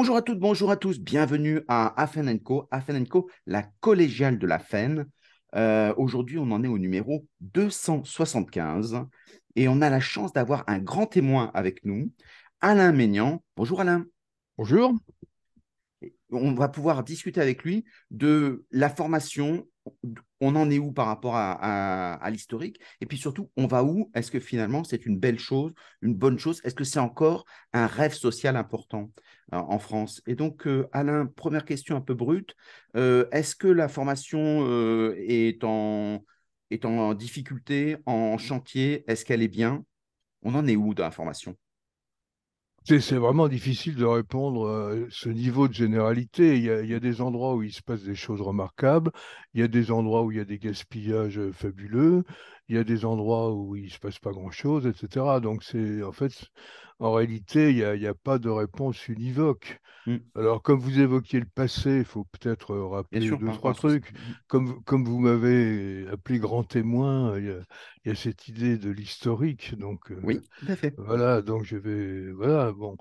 Bonjour à toutes, bonjour à tous, bienvenue à Afen Co, Afen Co, la collégiale de la FEN. Euh, aujourd'hui, on en est au numéro 275 et on a la chance d'avoir un grand témoin avec nous, Alain Ménian. Bonjour Alain. Bonjour. On va pouvoir discuter avec lui de la formation on en est où par rapport à, l'historique? Et puis surtout, on va où? Est-ce que finalement c'est une belle chose, une bonne chose? Est-ce que c'est encore un rêve social important euh, en France? Et donc, euh, Alain, première question un peu brute. Euh, est-ce que la formation est, en, est en difficulté, en chantier? Est-ce qu'elle est bien? On en est où dans la formation? C'est vraiment difficile de répondre à ce niveau de généralité. Il y, a, des endroits où il se passe des choses remarquables, il y a des endroits où il y a des gaspillages euh, fabuleux, il y a des endroits où il ne se passe pas grand-chose, etc. Donc, c'est en fait, en réalité, il n'y a, pas de réponse univoque. Mmh. Alors, comme vous évoquiez le passé, il faut peut-être rappeler deux, trois trucs. Mmh. Comme, comme vous m'avez appelé grand témoin, il y, a, cette idée de l'historique. Donc, euh, oui, tout à fait. Voilà, donc je vais. Voilà, bon.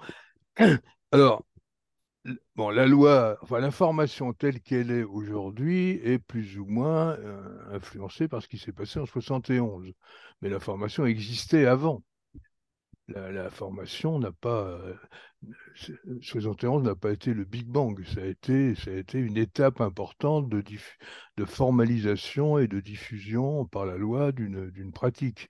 Alors, bon, la loi, enfin, l'information telle qu'elle est aujourd'hui est plus ou moins euh, influencée par ce qui s'est passé en 71. Mais l'information existait avant. La, formation n'a pas. Euh, 71 n'a pas été le Big Bang, ça a été, ça a été une étape importante de, de formalisation et de diffusion par la loi d'une pratique.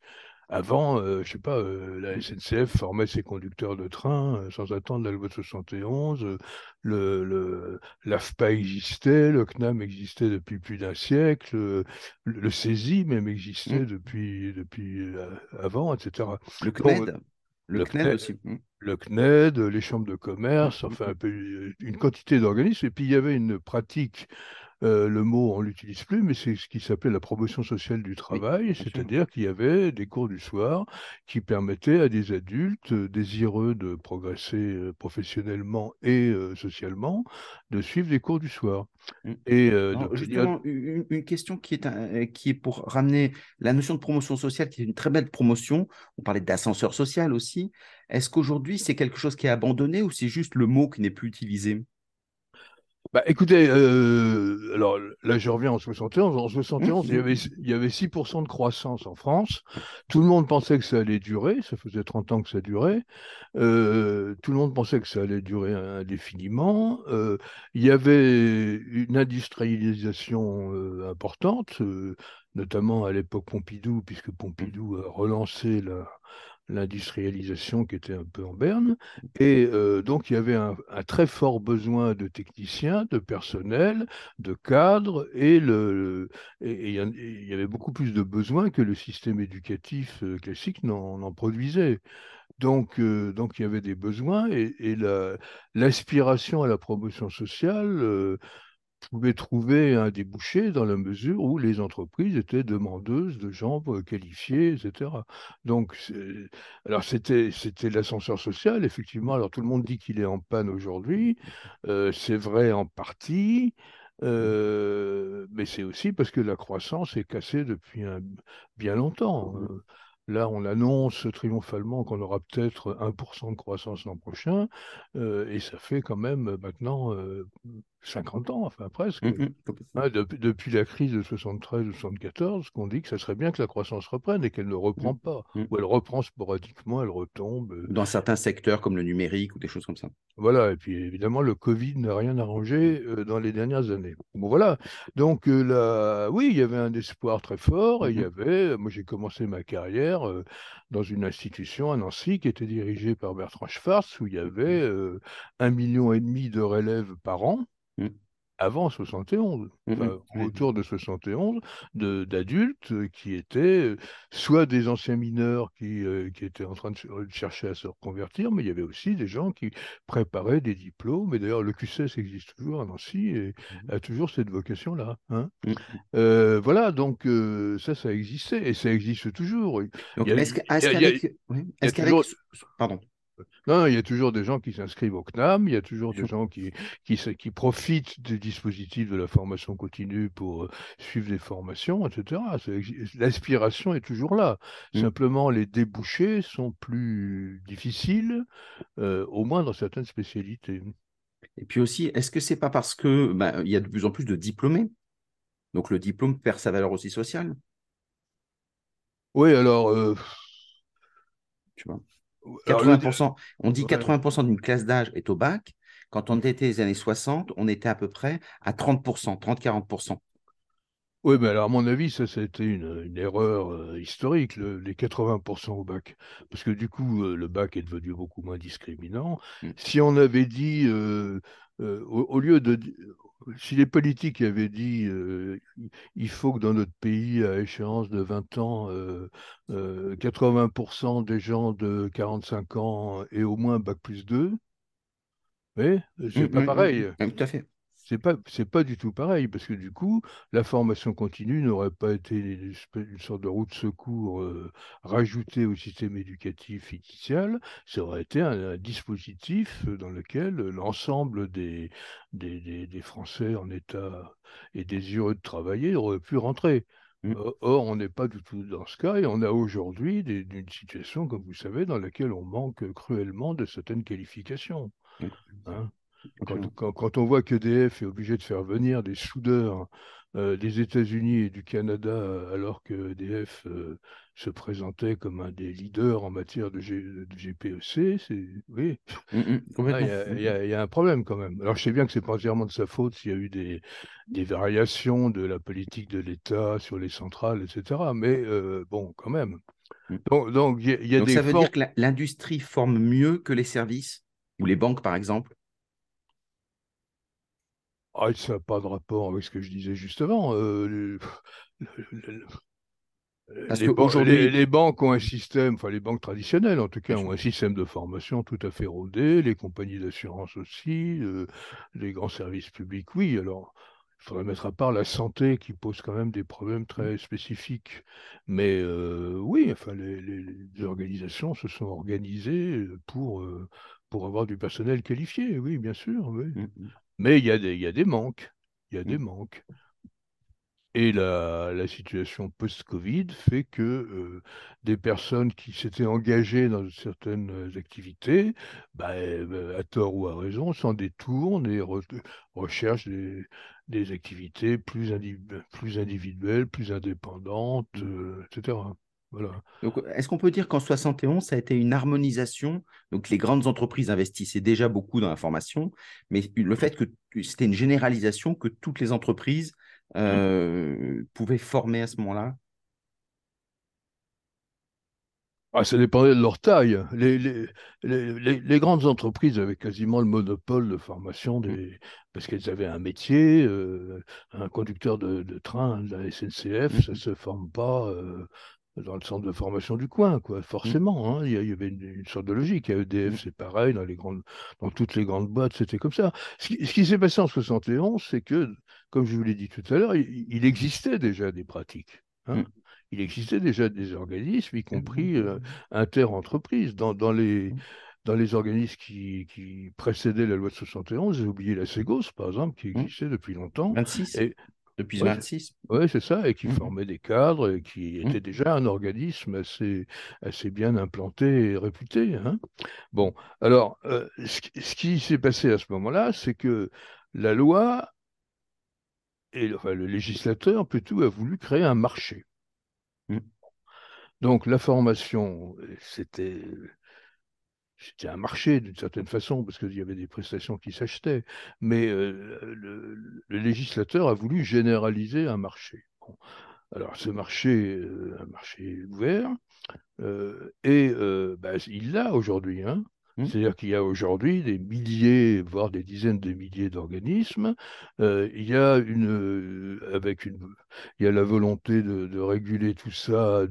Avant, euh, je sais pas, euh, la SNCF formait ses conducteurs de train euh, sans attendre la loi de 71. le, le l'AFPA existait, le CNAM existait depuis plus d'un siècle, le, le CESI même existait mmh. depuis, depuis avant, etc. Le CNED. Le, CNED, aussi. Le CNED, les chambres de commerce, mmh, enfin un peu, une quantité d'organismes. Et puis il y avait une pratique euh, le mot, on ne l'utilise plus, mais c'est ce qui s'appelait la promotion sociale du travail, c'est-à-dire qu'il y avait des cours du soir qui permettaient à des adultes désireux de progresser euh, professionnellement et euh, socialement de suivre des cours du soir. Mmh. Et justement, une, question qui est, qui est pour ramener la notion de promotion sociale, qui est une très belle promotion. On parlait d'ascenseur social aussi. Est-ce qu'aujourd'hui, c'est quelque chose qui est abandonné ou c'est juste le mot qui n'est plus utilisé? Bah, écoutez, euh, alors là, je reviens en 71. En 71, il, y avait, il y avait 6% de croissance en France. Tout le monde pensait que ça allait durer. Ça faisait 30 ans que ça durait. Euh, tout le monde pensait que ça allait durer indéfiniment. Euh, il y avait une industrialisation importante, notamment à l'époque Pompidou, puisque Pompidou a relancé la, l'industrialisation qui était un peu en berne. Et euh, donc, il y avait un, très fort besoin de techniciens, de personnel, de cadres, et, le, il y avait beaucoup plus de besoins que le système éducatif euh, classique n'en produisait. Donc, euh, donc, il y avait des besoins, et, et l'aspiration à la promotion sociale pouvait trouver un débouché dans la mesure où les entreprises étaient demandeuses de gens euh, qualifiés, etc. Donc, alors c'était c'était l'ascenseur social, effectivement. Alors tout le monde dit qu'il est en panne aujourd'hui. Euh, c'est vrai en partie. Euh, mais c'est aussi parce que la croissance est cassée depuis bien longtemps. Hein. Là, on annonce triomphalement qu'on aura peut-être 1% de croissance l'an prochain, et ça fait quand même maintenant 50 ans, enfin presque, mmh hein, depuis, la crise de 73-74, qu'on dit que ça serait bien que la croissance reprenne et qu'elle ne reprend mmh. pas, mmh. ou elle reprend sporadiquement, elle retombe. Euh. Dans certains secteurs comme le numérique ou des choses comme ça. Voilà, et puis évidemment, le Covid n'a rien arrangé euh, dans les dernières années. Bon voilà, donc euh, là, oui, il y avait un espoir très fort, et il y avait, moi j'ai commencé ma carrière dans une institution à Nancy qui était dirigée par Bertrand Schwartz, où il y avait un million et demi de relèves par an. Mmh. avant 71, mmh autour de 71, d'adultes qui étaient euh, soit des anciens mineurs qui, euh, qui, étaient en train de chercher à se reconvertir, mais il y avait aussi des gens qui préparaient des diplômes. Et d'ailleurs, le QCS existe toujours à Nancy et mmh a toujours cette vocation-là. Hein. Euh, voilà, donc ça, ça existait et ça existe toujours. Est-ce qu'avec. Pardon. Non, il y a toujours des gens qui s'inscrivent au CNAM, il y a toujours des gens qui, qui, qui, profitent des dispositifs de la formation continue pour euh, suivre des formations, etc. L'aspiration est toujours là. Mmh. Simplement, les débouchés sont plus difficiles, euh, au moins dans certaines spécialités. Et puis aussi, est-ce que c'est pas parce que ben, il y a de plus en plus de diplômés? Donc le diplôme perd sa valeur aussi sociale? Oui, alors. euh, tu vois? Alors, le- 80%, on dit ouais. 80% d'une classe d'âge est au bac. Quand on était les années 60, on était à peu près à 30%, 30-40%. Oui, mais alors à mon avis, ça, été une, une erreur euh, historique, le- les 80% au bac. Parce que du coup, euh, le bac est devenu beaucoup moins discriminant. Mm. Si on avait dit, euh, euh, au, au lieu de... di- Si les politiques avaient dit, euh, il il faut que dans notre pays, à échéance de 20 ans, euh, euh, 80% des gens de 45 ans aient au moins bac plus 2, oui, Mm, c'est pas mm, mm, pareil. mm. Tout à fait. C'est pas, c'est pas du tout pareil, parce que du coup, la formation continue n'aurait pas été une, sorte de roue de secours euh, rajoutée au système éducatif initial, ça aurait été un, un dispositif dans lequel l'ensemble des, des, des- des Français en état et désireux de travailler auraient pu rentrer. Mm. Or, on n'est pas du tout dans ce cas, et on a aujourd'hui une situation, comme vous savez, dans laquelle on manque cruellement de certaines qualifications. Mm. hein. Quand, Absolument. quand- quand on voit qu'EDF est obligé de faire venir des soudeurs euh, des États-Unis et du Canada, alors que EDF euh, se présentait comme un des leaders en matière de, G- de GPEC, c'est oui, Mm, mm. il y a, y y un problème quand même. Alors je sais bien que c'est pas entièrement de sa faute s'il y a eu des, des variations de la politique de l'État sur les centrales, etc. Mais euh, bon, quand même. Mm. Donc, donc il y a, il y a Donc des ça veut formes- dire que l'industrie forme mieux que les services ou les banques, par exemple? Ah, ça n'a pas de rapport avec ce que je disais juste avant. Euh, le- le- les, ban- qu'aujourd'hui- les- les banques ont un système, enfin les banques traditionnelles en tout cas, ont un système de formation tout à fait rodé, les compagnies d'assurance aussi, euh, les grands services publics, oui. Alors, il faudrait mettre à part la santé qui pose quand même des problèmes très spécifiques. Mais euh, oui, enfin, les, les- les organisations se sont organisées pour, euh, pour avoir du personnel qualifié, oui, bien sûr, oui. Mm, mm. Mais il y a des, il y a des manques. Il y a des Mm. manques. Et la, la situation post-Covid fait que euh, des personnes qui s'étaient engagées dans certaines activités, bah, euh, à tort ou à raison, s'en détournent et re- recherchent des, des activités plus, indi- plus individuelles, plus indépendantes, Mm. euh, etc. Voilà. Donc, est-ce qu'on peut dire qu'en 71, ça a été une harmonisation? Donc, les grandes entreprises investissaient déjà beaucoup dans la formation, mais le fait que c'était une généralisation que toutes les entreprises euh, pouvaient former à ce moment-là? Ah, ça dépendait de leur taille. Les, les, les, grandes entreprises avaient quasiment le monopole de formation des, parce qu'elles avaient un métier. euh, un conducteur de, de train de la SNCF, ça ne se forme pas euh, dans le centre de formation du coin, quoi. Forcément, hein. il y, a- il y avait une, une sorte de logique. À EDF, c'est pareil, dans les grandes, dans toutes les grandes boîtes, c'était comme ça. Ce qui, s'est passé en 71, c'est que, comme je vous l'ai dit tout à l'heure, il, il existait déjà des pratiques. hein. Mm. Il existait déjà des organismes, y compris euh, inter-entreprises. Dans, dans les, dans les organismes qui, qui précédaient la loi de 71, j'ai oublié la Ségos, par exemple, qui existait depuis longtemps. 26 Et, Depuis Ouais, 26 ouais, c'est ça, et qui Mhm. formait des cadres, et qui Mhm. était déjà un organisme assez, assez bien implanté et réputé. hein. Bon, alors, euh, ce, qui- ce qui s'est passé à ce moment-là, c'est que la loi, et enfin, le législateur plutôt, a voulu créer un marché. Mhm. Donc, la formation, c'était c'était un marché d'une certaine façon, parce qu'il y avait des prestations qui s'achetaient, mais euh, le, le législateur a voulu généraliser un marché. Bon. Alors, ce marché, euh, un marché ouvert, euh, et bah, il l'a aujourd'hui. Hein. Mm. C'est-à-dire qu'il y a aujourd'hui des milliers, voire des dizaines de milliers d'organismes. Il y a une, avec une, il y a la volonté de, de réguler tout ça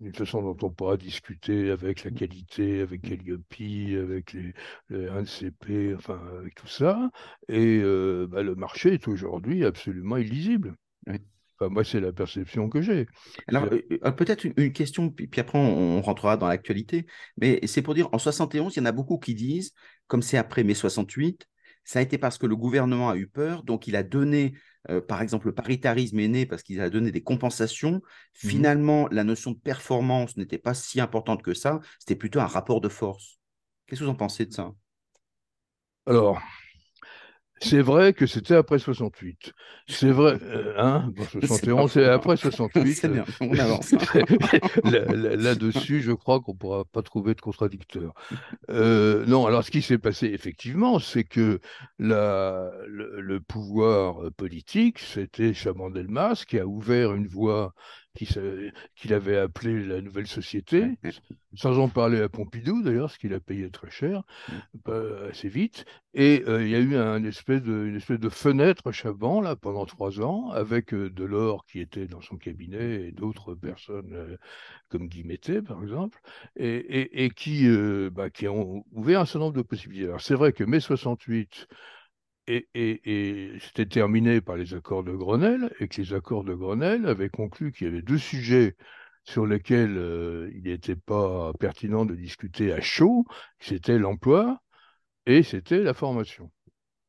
d'une façon dont on pourra discuter avec la qualité, avec Calliope, avec les, les NCP, enfin avec tout ça. Et euh, bah, le marché est aujourd'hui absolument illisible. Oui. Enfin, moi, c'est la perception que j'ai. Alors, euh, euh, peut-être une, une question, puis, puis après on, on rentrera dans l'actualité, mais c'est pour dire, en 71, il y en a beaucoup qui disent, comme c'est après mai 68, ça a été parce que le gouvernement a eu peur, donc il a donné, euh, par exemple, le paritarisme est né parce qu'il a donné des compensations. Finalement, la notion de performance n'était pas si importante que ça, c'était plutôt un rapport de force. Qu'est-ce que vous en pensez de ça? Alors, c'est vrai que c'était après 68. C'est vrai, euh, hein, 71, c'est après 68. C'est bien, on avance. Là-dessus, je crois qu'on ne pourra pas trouver de contradicteur. Euh, non, alors ce qui s'est passé, effectivement, c'est que la, le, pouvoir politique, c'était Chaban-Delmas qui a ouvert une voie qu'il avait appelée la nouvelle société, sans en parler à Pompidou d'ailleurs, ce qu'il a payé très cher, assez vite. Et euh, il y a eu un espèce de, une espèce de fenêtre Chaban là, pendant trois ans, avec euh, Delors qui était dans son cabinet et d'autres personnes euh, comme Guy Mété, par exemple, et, et, qui, bah, qui ont ouvert un certain nombre de possibilités. Alors c'est vrai que mai 68, et, c'était terminé par les accords de Grenelle, et que les accords de Grenelle avaient conclu qu'il y avait deux sujets sur lesquels euh, il n'était pas pertinent de discuter à chaud, c'était l'emploi et c'était la formation.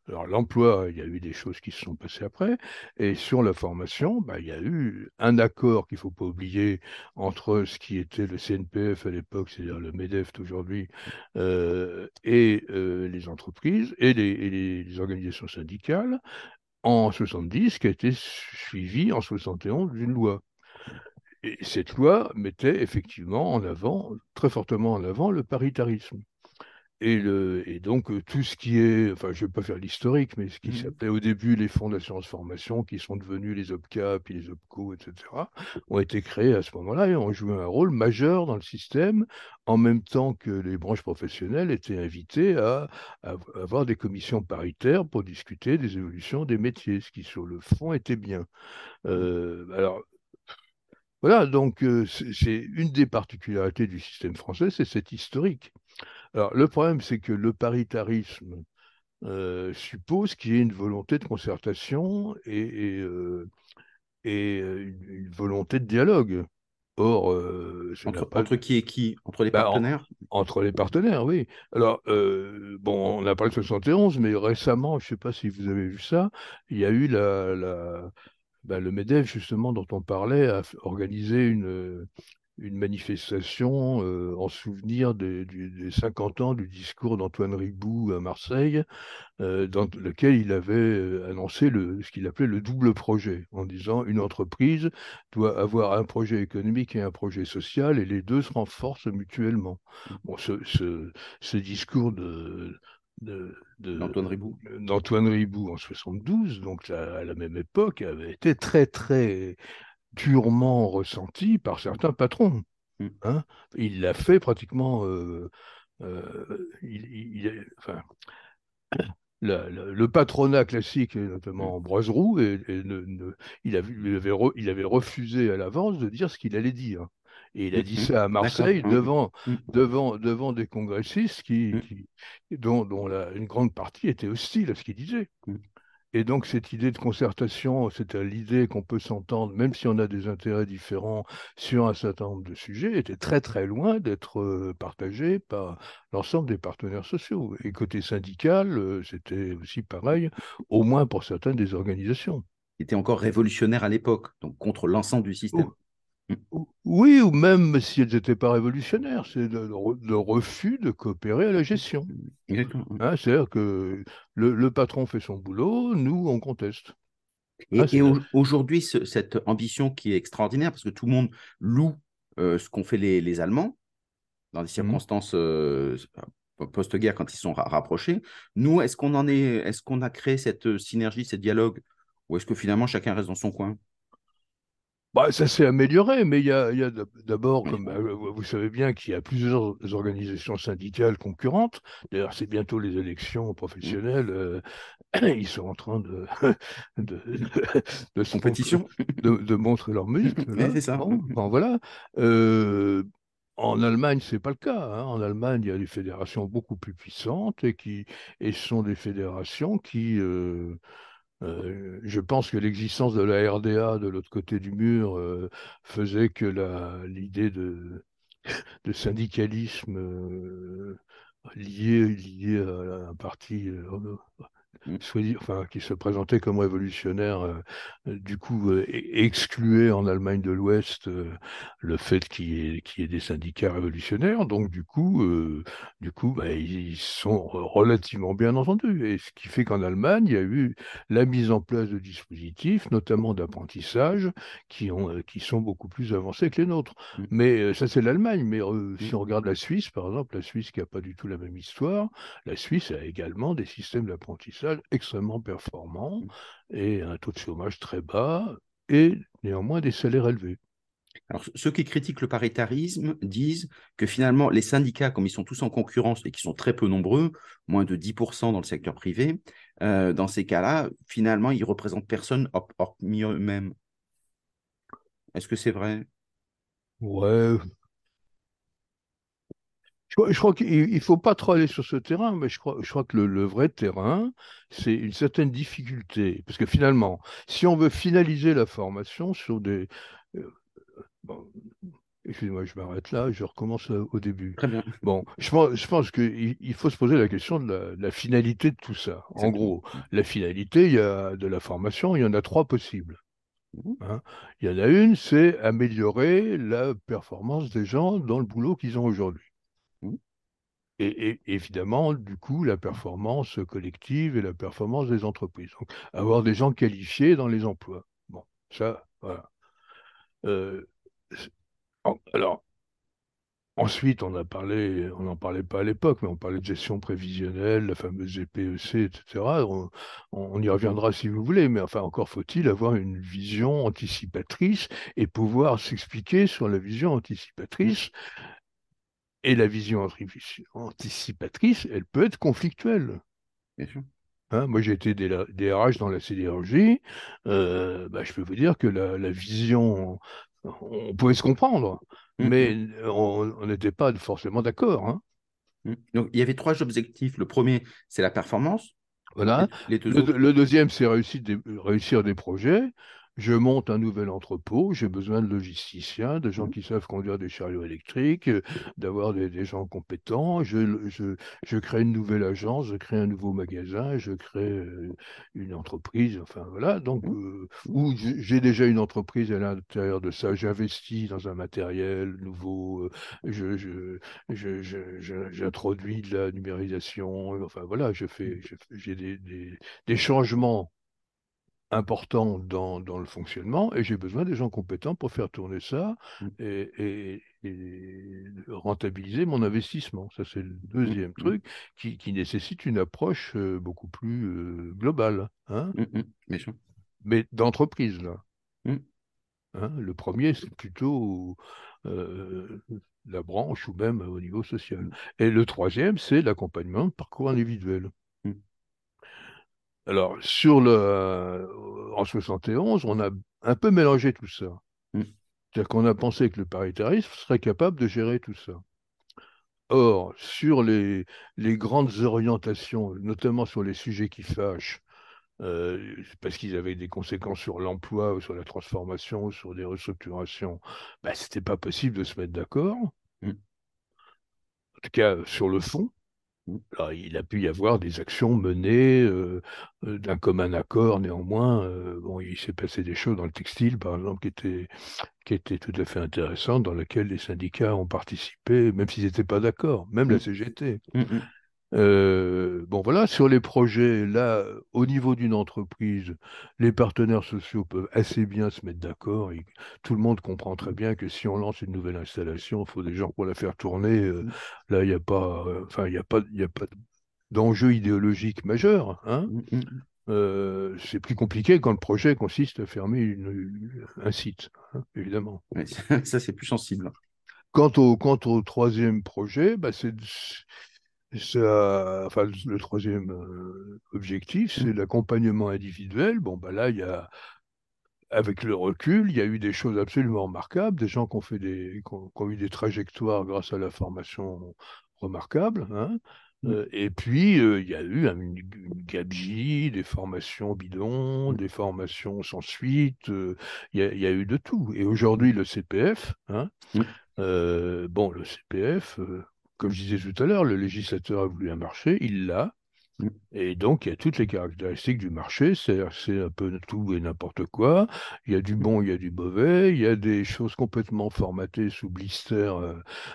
L'emploi, il y a eu des choses qui se sont passées après, et sur la formation, bah, il y a eu un accord qu'il ne faut pas oublier entre ce qui était le CNPF à l'époque, c'est-à-dire le MEDEF aujourd'hui, euh, et euh, les entreprises et les, organisations syndicales en 70, qui a été suivi en 71 d'une loi. Et cette loi mettait effectivement en avant, très fortement en avant, le paritarisme. Et, le, et, donc, tout ce qui est, enfin, je ne vais pas faire l'historique, mais ce qui mmh s'appelait au début les fonds d'assurance formation, qui sont devenus les OPCA, puis les OPCO, etc., ont été créés à ce moment-là et ont joué un rôle majeur dans le système, en même temps que les branches professionnelles étaient invitées à, avoir des commissions paritaires pour discuter des évolutions des métiers, ce qui, sur le fond, était bien. Mmh. Euh, alors, voilà, donc c'est une des particularités du système français, c'est cette historique. Alors, le problème, c'est que le paritarisme euh, suppose qu'il y ait une volonté de concertation et, euh, euh, une, volonté de dialogue. Or, entre, qui et qui? Entre les bah, partenaires? Entre les partenaires, oui. Alors, bon, on a parlé de 71, mais récemment, je ne sais pas si vous avez vu ça, il y a eu la, bah, le MEDEF, justement, dont on parlait, a organisé une, une manifestation euh, en souvenir des, 50 ans du discours d'Antoine Ribou à Marseille, euh, dans lequel il avait euh, annoncé le, ce qu'il appelait le double projet, en disant une entreprise doit avoir un projet économique et un projet social, et les deux se renforcent mutuellement. Bon, ce, ce, discours de, d'Antoine Ribou. d'Antoine Ribou en 72, donc à la même époque, avait été très très purement ressenti par certains patrons. Mm. Hein. il l'a fait pratiquement. Euh, euh, il, enfin, le patronat classique, notamment Ambroise Roux, et, il, avait, il, avait refusé à l'avance de dire ce qu'il allait dire. Et il a dit mm-hmm. ça à Marseille devant, devant, devant des congressistes qui, dont, dont une grande partie était hostile à ce qu'il disait. Et donc cette idée de concertation, c'est l'idée qu'on peut s'entendre, même si on a des intérêts différents sur un certain nombre de sujets, était très très loin d'être euh, partagée par l'ensemble des partenaires sociaux. Et côté syndical, euh, c'était aussi pareil, au moins pour certaines des organisations. Était encore révolutionnaire à l'époque, donc contre l'ensemble du système. Oui, ou même si elles n'étaient pas révolutionnaires, c'est le, refus de coopérer à la gestion. Hein, c'est-à-dire que le, patron fait son boulot, nous, on conteste. Et, hein, aujourd'hui, cette ambition qui est extraordinaire, parce que tout le monde loue euh, ce qu'ont fait les, Allemands, dans des mmh circonstances euh, post-guerre, quand ils sont rapprochés, nous, est-ce qu'on en est, est-ce qu'on a créé cette synergie, ce dialogue, ou est-ce que finalement chacun reste dans son coin? Bah, ça s'est amélioré, mais il y a, d'abord, comme euh, vous savez bien, qu'il y a plusieurs organisations syndicales concurrentes. D'ailleurs, c'est bientôt les élections professionnelles. Euh, ils sont en train de, de, de, compétition, de, montrer leur muscle. c'est ça. Bon, voilà. Euh, en Allemagne, c'est pas le cas. Hein. En Allemagne, il y a des fédérations beaucoup plus puissantes et qui et ce sont des fédérations qui euh, je pense que l'existence de la RDA de l'autre côté du mur euh, faisait que l'idée de, syndicalisme euh, lié, lié, à un parti mmh. Enfin, qui se présentait comme révolutionnaire, du coup excluait en Allemagne de l'Ouest le fait qu'il y, ait des syndicats révolutionnaires. Donc du coup, du coup, bah, ils sont relativement bien entendus. Et ce qui fait qu'en Allemagne, il y a eu la mise en place de dispositifs, notamment d'apprentissage, qui, ont, euh, qui sont beaucoup plus avancés que les nôtres. Mm. Mais euh, ça, c'est l'Allemagne. Mais euh, Mm. si on regarde la Suisse, par exemple, la Suisse qui n'a pas du tout la même histoire, la Suisse a également des systèmes d'apprentissage extrêmement performants Mm. et un taux de chômage très bas et néanmoins des salaires élevés. Alors, ceux qui critiquent le paritarisme disent que finalement, les syndicats, comme ils sont tous en concurrence et qui sont très peu nombreux, moins de 10% dans le secteur privé, euh, dans ces cas-là, finalement, ils représentent personne hor- hormis eux-mêmes. Est-ce que c'est vrai? Ouais. Je crois, je crois qu'il ne faut pas trop aller sur ce terrain, mais je crois, je crois que le, le vrai terrain, c'est une certaine difficulté. Parce que finalement, si on veut finaliser la formation sur des... euh, bon, excusez-moi, je m'arrête là, je recommence euh, au début. Très bien. Bon, je pense, je pense qu'il il faut se poser la question de la, de la finalité de tout ça. En gros, la finalité, il y a de la formation, il y en a trois possibles. Mhm. hein. Il y en a une, c'est améliorer la performance des gens dans le boulot qu'ils ont aujourd'hui. Et, évidemment, du coup, la performance collective et la performance des entreprises. Donc, avoir des gens qualifiés dans les emplois. Bon, ça, voilà. Euh, alors, Ensuite, on a parlé, on n'en parlait pas à l'époque, mais on parlait de gestion prévisionnelle, la fameuse GPEC, etc. On, on y reviendra si vous voulez, mais enfin, encore faut-il avoir une vision anticipatrice et pouvoir s'expliquer sur la vision anticipatrice. Et la vision anticipatrice, elle peut être conflictuelle. Bien sûr. Hein, moi, j'ai été DRH dans la sidérurgie. euh, bah, je peux vous dire que la, la vision, on pouvait se comprendre, Mhm. mais on n'était pas forcément d'accord. hein. Mhm. Donc, il y avait trois objectifs. Le premier, c'est la performance. Voilà. Les deux Le, deuxième, c'est réussir des, réussir des projets. Je monte un nouvel entrepôt, j'ai besoin de logisticiens, de gens Mhm. qui savent conduire des chariots électriques, euh, d'avoir des, des gens compétents. Je, je, je crée une nouvelle agence, je crée un nouveau magasin, je crée euh, une entreprise. Enfin voilà. Donc, Mhm. euh, ou j'ai déjà une entreprise à l'intérieur de ça. J'investis dans un matériel nouveau. euh, je, j'introduis de la numérisation. Enfin voilà, je fais- j'ai des, des- des changements importants dans, dans le fonctionnement et j'ai besoin des gens compétents pour faire tourner ça Mm. et, et- et rentabiliser mon investissement. Ça, c'est le deuxième Mm. truc qui, qui nécessite une approche euh, beaucoup plus euh, globale, hein, mais d'entreprise, là. Hein. Le premier, c'est plutôt euh, la branche ou même au niveau social. Et le troisième, c'est l'accompagnement de parcours individuel. Alors, sur le, euh, en 71, on a un peu mélangé tout ça. Mm. C'est-à-dire qu'on a pensé que le paritarisme serait capable de gérer tout ça. Or, sur les, les grandes orientations, notamment sur les sujets qui fâchent, euh, parce qu'ils avaient des conséquences sur l'emploi ou sur la transformation ou sur des restructurations, bah, c'était pas possible de se mettre d'accord. Mm. En tout cas, sur le fond. Il a pu y avoir des actions menées euh, euh, d'un commun accord, néanmoins. euh, bon, il s'est passé des choses dans le textile, par exemple, qui étaient, qui étaient tout à fait intéressantes, dans lesquelles les syndicats ont participé, même s'ils n'étaient pas d'accord, même la Mm. CGT. Mhm. Euh, bon, voilà, sur les projets, là, au niveau d'une entreprise, les partenaires sociaux peuvent assez bien se mettre d'accord. et Tout le monde comprend très bien que si on lance une nouvelle installation, il faut des gens pour la faire tourner. euh, Mm. là, il n'y a pas, euh, enfin, il n'y a pas, il y a pas d'enjeu idéologique majeur. Hein. Mhm. Euh, c'est plus compliqué quand le projet consiste à fermer une- un site, hein, évidemment. Ça, ça, c'est plus sensible. Quant au, quant au troisième projet, bah, c'est, ça- enfin, le, troisième euh, objectif, c'est l'accompagnement individuel. Bon, bah là, il y a, avec le recul, il y a eu des choses absolument remarquables, des gens qui ont fait des, qui ont, qui ont eu des trajectoires grâce à la formation remarquables. hein. Mm. Euh, et puis, euh, il y a eu un- une, une gabegie, des formations bidons, Mm. des formations sans suite. euh, il y a, il y a eu de tout. Et aujourd'hui, le CPF, hein, Mm. euh, bon, le CPF, comme je disais tout à l'heure, le législateur a voulu un marché, il l'a. Mm. Et donc, il y a toutes les caractéristiques du marché, c'est-à-dire c'est un peu tout et n'importe quoi. Il y a du bon, il y a du mauvais, il y a des choses complètement formatées sous blister euh,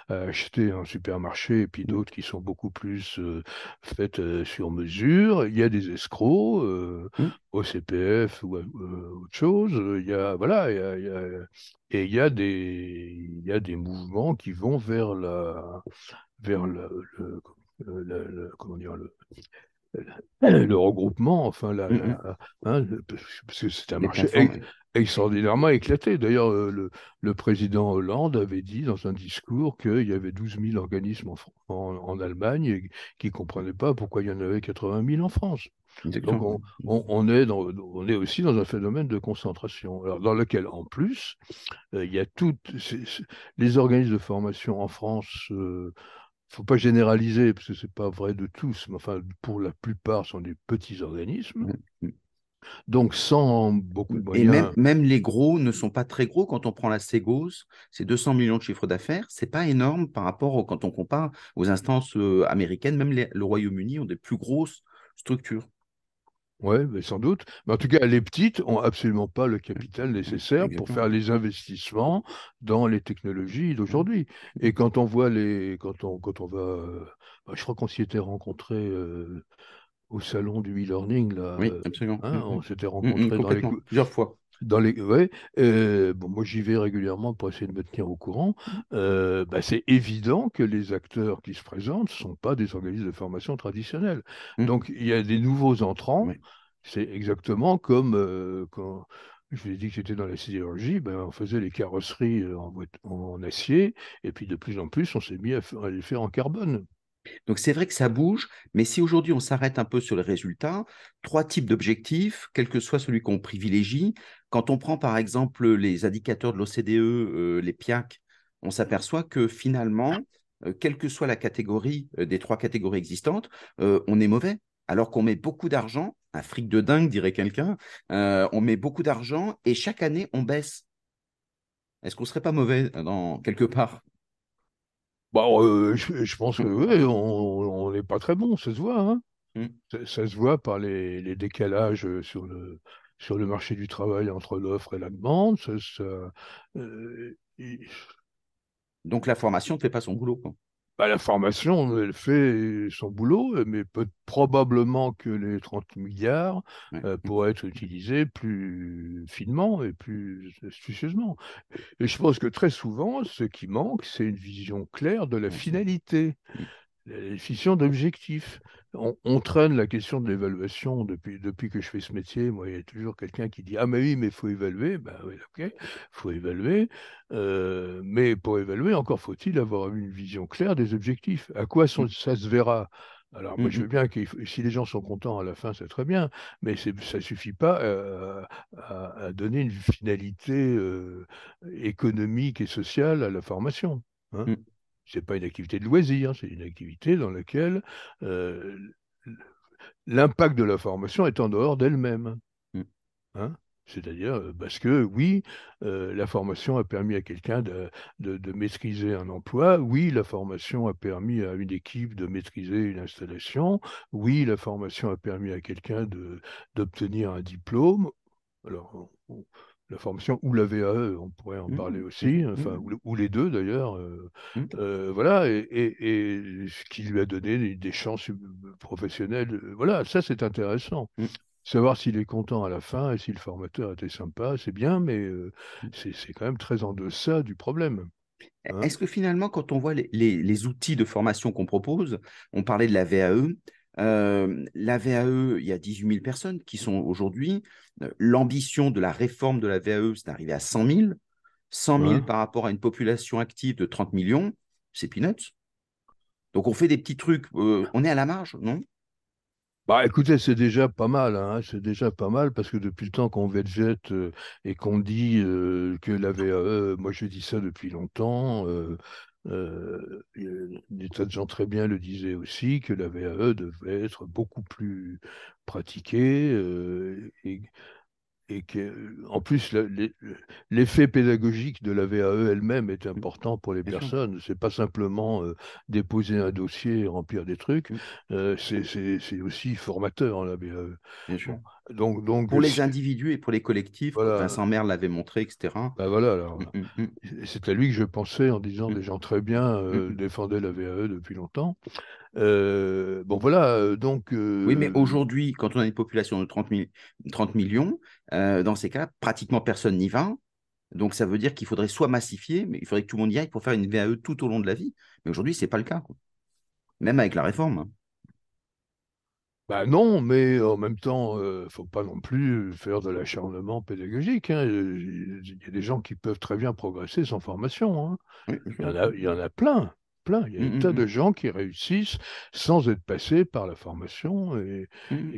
à acheter en supermarché, et puis d'autres qui sont beaucoup plus euh, faites euh, sur mesure. Il y a des escrocs euh, Mm. au CPF ou autre chose. Il y a, voilà, il y a- il y a- et il y a des, il y a des mouvements qui vont vers la, vers le, le- le- le- le- comment dire, le, le regroupement, enfin, la, Mm, la- hein, le- parce que c'est un Les marché ex- extraordinairement éclaté. D'ailleurs, euh, le, le président Hollande avait dit dans un discours qu'il y avait 12 000 organismes en, en, en Allemagne et qui ne comprenaient pas pourquoi il y en avait 80 000 en France. Donc, on, on- on est dans, on est aussi dans un phénomène de concentration, alors, dans lequel, en plus, euh, il y a toutes les organismes de formation en France. euh, faut pas généraliser, parce que c'est pas vrai de tous, mais enfin, pour la plupart, sont des petits organismes, Mm. donc sans beaucoup de Et même, moyens. même les gros ne sont pas très gros. Quand on prend la Segos, c'est 200 millions de chiffre d'affaires. C'est pas énorme par rapport au, quand on compare aux instances euh, américaines. Même les- le Royaume-Uni ont des plus grosses structures. Ouais, mais sans doute. Mais en tout cas, les petites ont absolument pas le capital Mm. nécessaire pour faire les investissements dans les technologies d'aujourd'hui. Et quand on voit les, quand on, quand on va, euh, bah, je crois qu'on s'y était rencontrés euh, au salon du e-learning là. Oui, euh, absolument. hein, Mm, on s'était rencontrés dans les, Plusieurs fois. Dans les, ouais, euh, bon, moi j'y vais régulièrement pour essayer de me tenir au courant. Euh, bah, c'est évident que les acteurs qui se présentent ne sont pas des organismes de formation traditionnels. Mm. Donc il y a des nouveaux entrants. C'est exactement comme euh, quand je vous ai dit que j'étais dans la sidérurgie, ben, on faisait les carrosseries en, acier, et puis de plus en plus on s'est mis à les faire en carbone. Donc c'est vrai que ça bouge, mais si aujourd'hui on s'arrête un peu sur les résultats, trois types d'objectifs, quel que soit celui qu'on privilégie. Quand on prend par exemple les indicateurs de l'OCDE, euh, les PIAC, on s'aperçoit que finalement, euh, quelle que soit la catégorie euh, des trois catégories existantes, on est mauvais. Alors qu'on met beaucoup d'argent, un fric de dingue dirait quelqu'un, on met beaucoup d'argent et chaque année on baisse. Est-ce qu'on serait pas mauvais dans quelque part? Bon, euh, je, je pense que ouais, on n'est pas très bon, ça se voit. hein. Hmm. Ça, ça se voit par les, les décalages sur le, sur le marché du travail entre l'offre et la demande. Ça, ça, euh, Donc la formation ne fait pas son boulot. quoi. Bah, la formation, elle fait son boulot, mais peut probablement que les 30 milliards Ouais. euh, pourraient être utilisés plus finement et plus astucieusement. Et je pense que très souvent, ce qui manque, c'est une vision claire de la finalité. La définition d'objectifs. On, on traîne la question de l'évaluation depuis, depuis que je fais ce métier. Moi, il y a toujours quelqu'un qui dit Ah, mais oui, mais il faut évaluer. Ben oui, ok, il faut évaluer. Euh, mais pour évaluer, encore faut-il avoir une vision claire des objectifs. À quoi sont- ça se verra? Alors, moi, je veux Mhm. bien que si les gens sont contents à la fin, c'est très bien, mais ça ne suffit pas euh, à, à donner une finalité euh, économique et sociale à la formation. hein. Mm. C'est pas une activité de loisir, c'est une activité dans laquelle euh, l'impact de la formation est en dehors d'elle-même. Mm. Hein? C'est-à-dire euh, parce que oui, euh, la formation a permis à quelqu'un de, de- de maîtriser un emploi, oui, la formation a permis à une équipe de maîtriser une installation, oui, la formation a permis à quelqu'un d'obtenir un diplôme. Alors, on- la formation ou la VAE, on pourrait en Mhm. parler aussi, Mhm. enfin, Mhm. ou, le- ou les deux d'ailleurs. euh, euh, voilà, et, et- et ce qui lui a donné des, des chances euh, professionnelles. Voilà, ça c'est intéressant. Savoir s'il est content à la fin et si le formateur était sympa, c'est bien, mais euh, c'est c'est quand même très en deçà du problème. hein. Est-ce que finalement, quand on voit les, les- les outils de formation qu'on propose, on parlait de la VAE, euh, la VAE, il y a 18 000 personnes qui sont aujourd'hui. Euh, L'ambition de la réforme de la VAE, c'est d'arriver à 100 000. 100 000 Hein par rapport à une population active de 30 millions, c'est peanuts. Donc on fait des petits trucs, euh, on est à la marge, non? Bah écoutez, c'est déjà pas mal, hein, c'est déjà pas mal parce que depuis le temps qu'on vedgette euh, et qu'on dit euh, que la VAE, moi je dis ça depuis longtemps, des tas de gens très bien le disaient aussi, que la VAE devait être beaucoup plus pratiquée euh, et que, en plus, l'effet pédagogique de la VAE elle-même est mmh. important pour les personnes. C'est pas simplement euh, déposer un dossier et remplir des trucs. Mmh. Euh, c'est aussi formateur, la VAE. Bien sûr. Donc, donc, pour les individus et pour les collectifs, Vincent Merle l'avait montré, etc. Bah voilà, alors, mmh, c'est à lui que je pensais en disant des gens très bien euh, défendaient la VAE depuis longtemps. Euh, bon, voilà, euh, donc. Oui, mais aujourd'hui, quand on a une population de 30, 30 millions, dans ces cas, pratiquement personne n'y va. Donc, ça veut dire qu'il faudrait soit massifier, mais il faudrait que tout le monde y aille pour faire une VAE tout au long de la vie. Mais aujourd'hui, ce n'est pas le cas. Même avec la réforme. Bah non, mais en même temps, il ne faut pas non plus faire de l'acharnement pédagogique. Hein. Il y a des gens qui peuvent très bien progresser sans formation. Hein. il, y en a, il y en a plein plein. Il y a un mmh, tas mmh, de mmh. gens qui réussissent sans être passés par la formation et,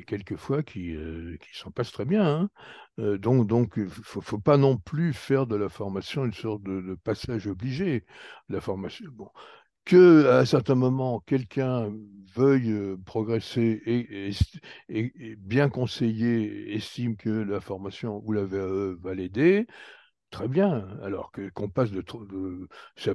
quelquefois qui, euh, qui s'en passent très bien. Hein. Euh, donc, donc, il ne faut, pas non plus faire de la formation une sorte de, passage obligé. La formation, bon. Que à un certain moment, quelqu'un veuille euh, progresser et, et, bien conseiller, estime que la formation ou la VAE va l'aider, Très bien. Alors que qu'on passe de, de ça,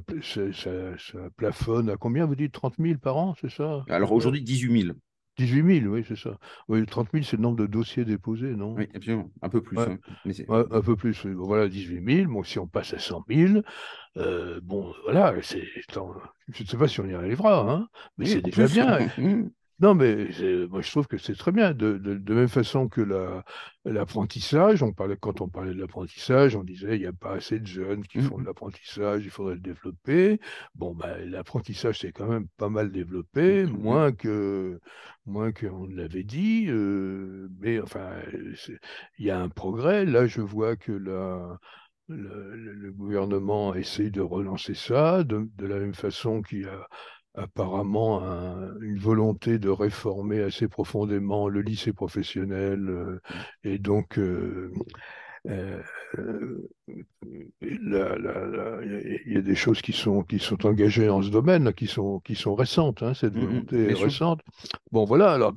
plafonne à combien vous dites 30 000 par an, c'est ça? Alors aujourd'hui 18 000. 18 000, oui, c'est ça. Oui, 30 000, c'est le nombre de dossiers déposés, non? Oui, absolument. Un peu plus. Hein. un peu plus. Voilà, 18 000. Bon, si on passe à 100 000, euh, bon, voilà, c'est, je ne sais pas si on y arrivera, hein, mais c'est déjà bien. Non, mais moi je trouve que c'est très bien. De, de, même façon que l'apprentissage, on parlait, quand on parlait de l'apprentissage, on disait il n'y a pas assez de jeunes qui font de mmh. l'apprentissage, il faudrait le développer. Bon, ben, l'apprentissage c'est quand même pas mal développé, mmh. moins que moins qu'on l'avait dit. Euh, mais enfin, il y a un progrès. Là, je vois que la, le, le, gouvernement essaye de relancer ça, de, de la même façon qu'il y a apparemment une volonté de réformer assez profondément le lycée professionnel euh, et donc euh, euh, il y a des choses qui sont, qui sont engagées en ce domaine, qui sont, qui sont récentes, hein, cette mmh, mmh, volonté récente. Bon, voilà, alors,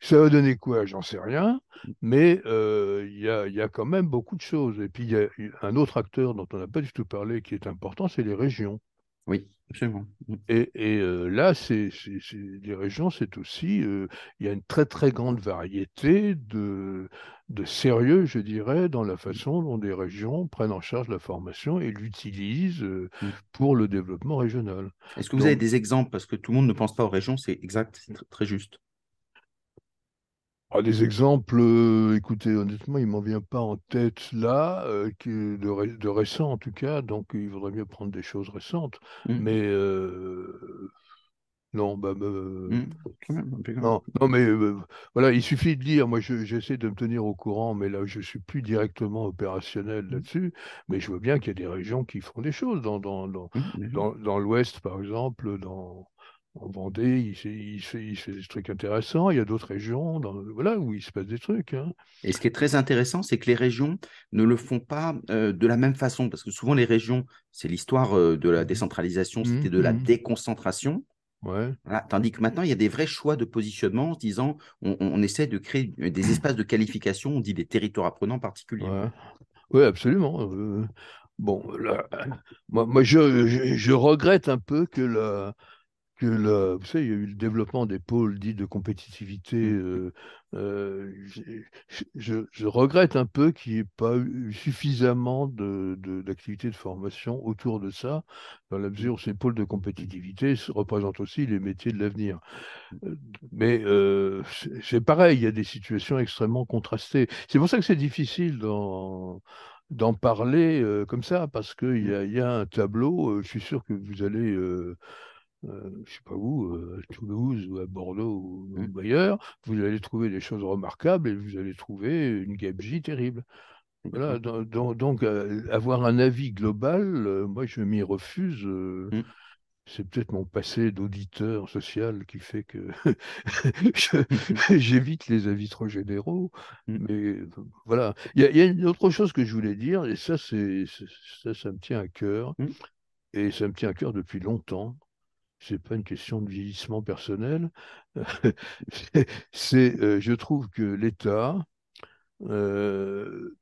ça va donner quoi? J'en sais rien, mais il y, a, y, a, quand même beaucoup de choses. Et puis, il y a un autre acteur dont on n'a pas du tout parlé qui est important, c'est les régions. Oui, absolument. Mmh. Et, euh, là, c'est, les régions, c'est aussi, euh, il y a une très très grande variété de, de sérieux, je dirais, dans la mmh. façon dont des régions prennent en charge la formation et l'utilisent euh, mmh. pour le développement régional. Est-ce que vous avez des exemples? Parce que tout le monde ne pense pas aux régions, c'est exact, c'est très juste. Ah, des exemples, euh, écoutez, honnêtement, il ne m'en vient pas en tête là, euh, de, de récents en tout cas, donc il vaudrait mieux prendre des choses récentes. Mmh. Mais euh, non, bah, mmh. non, non, mais voilà, il suffit de lire. Moi, j'essaie de me tenir au courant, mais là, je suis plus directement opérationnel mmh. là-dessus. Mais je vois bien qu'il y a des régions qui font des choses dans, dans, dans, dans, dans l'Ouest, par exemple, dans en Vendée, il, il, fait, il, fait, des trucs intéressants. Il y a d'autres régions dans, voilà, où il se passe des trucs. Hein. Et ce qui est très intéressant, c'est que les régions ne le font pas euh, de la même façon. Parce que souvent, les régions, c'est l'histoire euh, de la mmh décentralisation, mmh c'était de la mmh déconcentration. Ouais. Tandis que maintenant, il y a des vrais choix de positionnement en se disant on, essaie de créer des espaces de qualification, on dit des territoires apprenants particuliers. Oui, absolument. Euh, bon, là, moi, moi je, je, regrette un peu que la, que vous savez, il y a eu le développement des pôles dits de compétitivité. Mmh. Euh, euh, je, regrette un peu qu'il n'y ait pas eu suffisamment d'activités de, de, formation autour de ça, dans la mesure où ces pôles de compétitivité représentent aussi les métiers de l'avenir. Euh, mais c'est pareil, il y a des situations extrêmement contrastées. C'est pour ça que c'est difficile d'en parler comme ça, parce qu'il y, y, a un tableau, je suis sûr que vous allez euh, je ne sais pas où, euh, à Toulouse ou à Bordeaux ou, mmh. ailleurs, vous allez trouver des choses remarquables et vous allez trouver une gabegie terrible. Voilà, donc, euh, avoir un avis global, moi je m'y refuse. Mmh. C'est peut-être mon passé d'auditeur social qui fait que j'évite les avis trop généraux. Mmh. Mais voilà. Il y, a une autre chose que je voulais dire, et ça, c'est ça, ça me tient à cœur. Et ça me tient à cœur depuis longtemps c'est pas une question de vieillissement personnel. c'est, euh, je trouve que l'État, euh,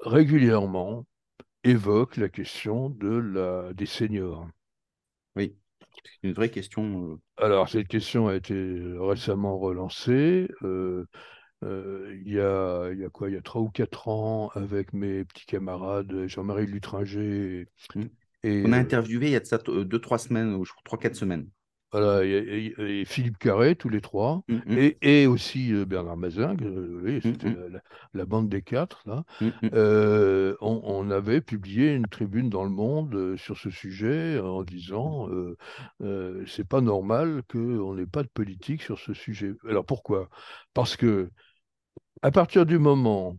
régulièrement évoque la question de la, des seniors. Oui, c'est une vraie question. euh, Alors, cette question a été récemment relancée. euh, euh, il y a, il y a quoi? Il y a trois ou quatre ans, avec mes petits camarades Jean-Marie Lutringer hmm. Et, On a euh, interviewé il y a de ça euh, deux, trois semaines, ou je crois trois, quatre semaines. voilà, et, et- et Philippe Carré, tous les trois, Mm, mm, et, aussi euh, Bernard euh, oui, mm, c'était mm, la, la- la bande des quatre, là. mm, Euh, on, on avait publié une tribune dans Le Monde euh, sur ce sujet en disant euh, euh, c'est pas normal qu'on n'ait pas de politique sur ce sujet. Alors pourquoi? Parce que à partir du moment,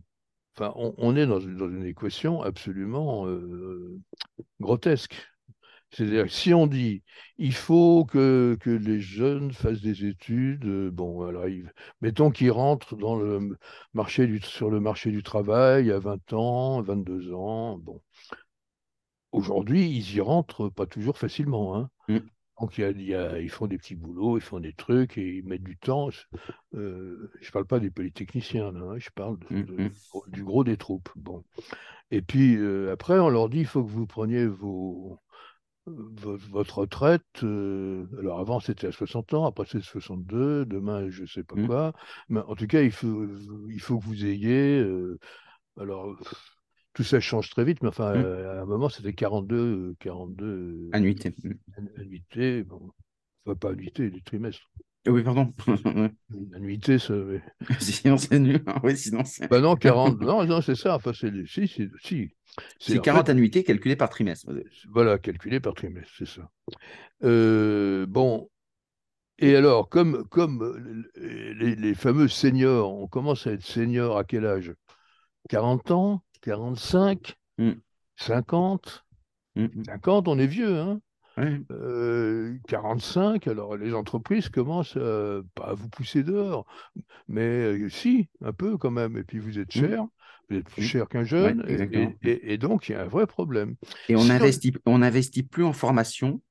on, est dans une, équation absolument grotesque. C'est-à-dire si on dit il faut que, les jeunes fassent des études, euh, bon, alors mettons qu'ils rentrent sur le marché du travail à 20 ans, 22 ans, bon. Aujourd'hui, ils y rentrent pas toujours facilement, hein. mm. Donc, y a- y a- ils font des petits boulots, ils font des trucs et ils mettent du temps. Euh, je ne parle pas des polytechniciens, là, hein, je parle de- Mm, de- mm. du gros des troupes. Bon. Et puis, euh, après, on leur dit il faut que vous preniez vos, vo- votre retraite. euh, alors, avant, c'était à 60 ans, après, c'est 62, demain, je ne sais pas Mm. quoi. Mais en tout cas, il faut, il faut que vous ayez. euh, alors, tout ça change très vite, mais enfin, Mm. euh, à un moment, c'était 42, 42 Annuité. Mm. annuités. Bon, enfin, pas annuités, des trimestres. Euh, Oui, pardon. Annuité, ça. mais- sinon, c'est nul. Oui, sinon, c'est Bah non, 40. non, non, c'est ça. Enfin, c'est. Si, c'est. Si. c'est en 40 fait, annuités calculées par trimestre. Voilà, calculé par trimestre, c'est ça. Euh, bon. Et alors, comme, comme euh, les, les fameux seniors, on commence à être senior à quel âge? 40 ans? 45 Mm. 50 Mm, mm. 50, on est vieux, hein Ouais. Euh, 45, alors les entreprises commencent pas à vous pousser dehors, mais euh, si, un peu quand même. Et puis vous êtes Mm. cher, vous êtes plus Mm. cher qu'un jeune, et, exactement. et- et- et donc il y a un vrai problème. Et on Si on- investit, on n'investit plus en formation,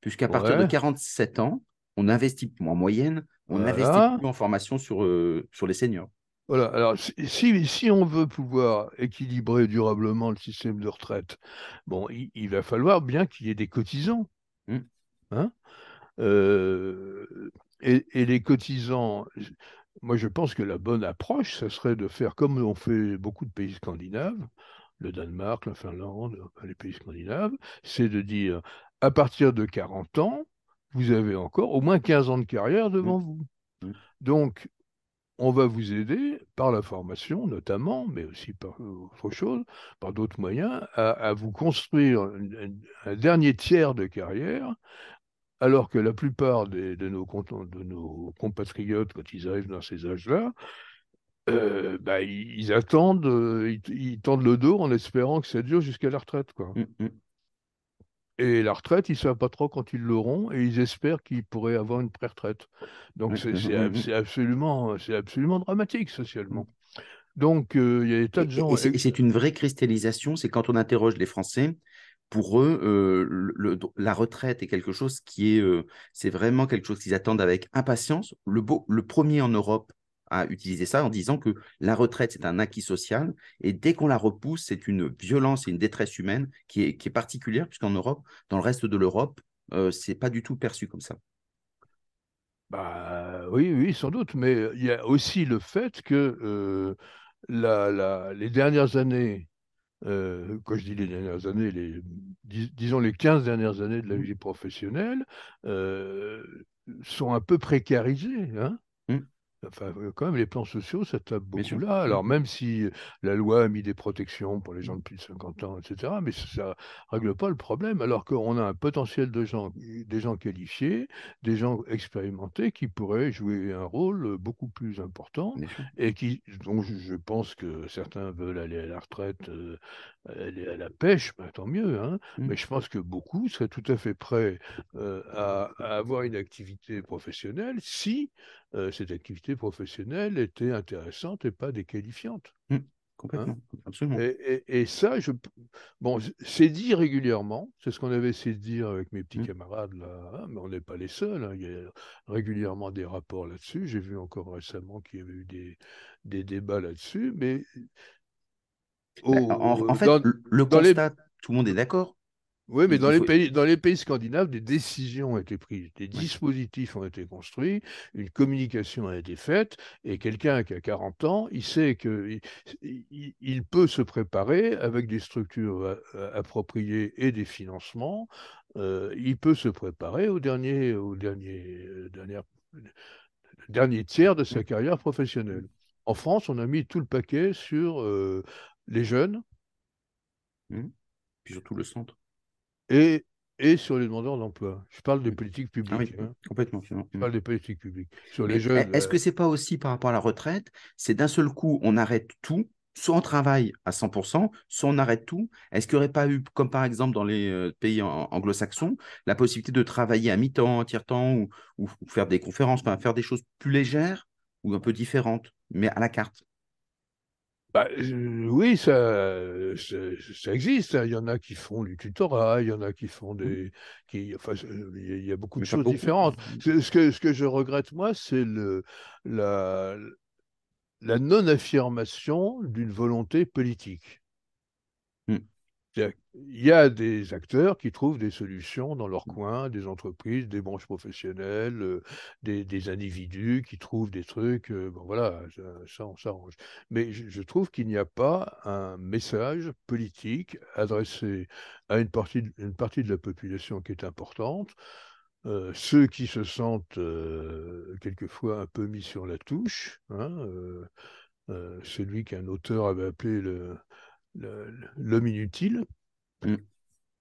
puisqu'à partir de Ouais. 47 ans, on investit, en moyenne, on n'investit Voilà. plus en formation sur, euh, sur les seniors. Voilà, alors si, on veut pouvoir équilibrer durablement le système de retraite, bon, il, il va falloir bien qu'il y ait des cotisants. Mm. hein. Euh, et, et les cotisants, moi je pense que la bonne approche, ça serait de faire comme ont fait beaucoup de pays scandinaves, le Danemark, la Finlande, les pays scandinaves, c'est de dire à partir de 40 ans, vous avez encore au moins 15 ans de carrière devant vous. Mm. Donc, on va vous aider par la formation notamment, mais aussi par euh, autre chose, par d'autres moyens, à, vous construire un, dernier tiers de carrière, alors que la plupart de, nos, compatriotes, quand ils arrivent dans ces âges-là, euh, bah, ils, attendent, euh, ils, tendent le dos en espérant que ça dure jusqu'à la retraite, quoi. Mm, mm. Et la retraite, ils ne savent pas trop quand ils l'auront et ils espèrent qu'ils pourraient avoir une pré-retraite. Donc c'est absolument, absolument dramatique socialement. Donc euh, il y a des tas de gens. et c'est une vraie cristallisation, c'est quand on interroge les Français, pour eux, euh, le- la retraite est quelque chose qui est, euh, c'est vraiment quelque chose qu'ils attendent avec impatience. Le, beau, le premier en Europe à utiliser ça en disant que la retraite, c'est un acquis social, et dès qu'on la repousse, c'est une violence et une détresse humaine qui est, qui est particulière, puisqu'en Europe, dans le reste de l'Europe, euh, c'est pas du tout perçu comme ça. Bah, oui, oui, sans doute. Mais il y a aussi le fait que euh, la- la- les dernières années, euh, quand je dis les dernières années, les, dis- disons les 15 dernières années de la Mm. vie professionnelle, euh, sont un peu précarisées. hein. Enfin, euh, quand même, les plans sociaux, ça tape beaucoup là. Alors, Mm. même si euh, la loi a mis des protections pour les gens de plus de 50 ans, etc., mais ça ne règle pas le problème, alors qu'on a un potentiel de gens, des gens qualifiés, des gens expérimentés qui pourraient jouer un rôle euh, beaucoup plus important et qui, donc, je pense que certains veulent aller à la retraite, à la pêche, ben, tant mieux, hein. Mm. Mais je pense que beaucoup seraient tout à fait prêts euh, à, à avoir une activité professionnelle si euh, cette activité professionnelle était intéressante et pas déqualifiante. Complètement, absolument. Et, et- et ça, je, bon, c'est dit régulièrement, c'est ce qu'on avait essayé de dire avec mes petits Mm. camarades là, hein, mais on n'est pas les seuls, hein, il y a régulièrement des rapports là-dessus. J'ai vu encore récemment qu'il y avait eu des, des débats là-dessus, mais en, fait, le constat, tout le monde est d'accord. Oui, mais dans les, pays, dans les pays scandinaves, des décisions ont été prises, des dispositifs ont été construits, une communication a été faite, et quelqu'un qui a 40 ans, il sait qu'il il, peut se préparer avec des structures euh, euh, appropriées et des financements, euh, il peut se préparer au dernier, au dernier, dernier tiers de sa carrière professionnelle. En France, on a mis tout le paquet sur les jeunes. Mmh. Puis surtout le centre et, et sur les demandeurs d'emploi. Je parle des politiques publiques. Ah oui, hein. Complètement. Je mm. parle des politiques publiques. Sur les jeunes. Est-ce que euh, c'est pas aussi par rapport à la retraite C'est d'un seul coup, on arrête tout, soit on travaille à 100%, soit on arrête tout. Est-ce qu'il n'y aurait pas eu, comme par exemple dans les euh, pays anglo-saxons, la possibilité de travailler à mi-temps, tiers-temps, ou, ou, faire des conférences, faire des choses plus légères ou un peu différentes, mais à la carte? Bah, oui, ça, ça, existe. Hein. Il y en a qui font du tutorat, il y en a qui font mmh. des. Qui, enfin, il y a beaucoup de choses différentes. Ce que, ce que je regrette, moi, c'est le, la, la non-affirmation d'une volonté politique. Mmh. Il y a des acteurs qui trouvent des solutions dans leur coin, des entreprises, des branches professionnelles, euh, des, individus qui trouvent des trucs. Euh, bon, voilà, ça, on s'arrange. Mais je, trouve qu'il n'y a pas un message politique adressé à une partie, une partie de la population qui est importante. Euh, ceux qui se sentent quelquefois un peu mis sur la touche, hein, celui qu'un auteur avait appelé l'homme inutile, Mm.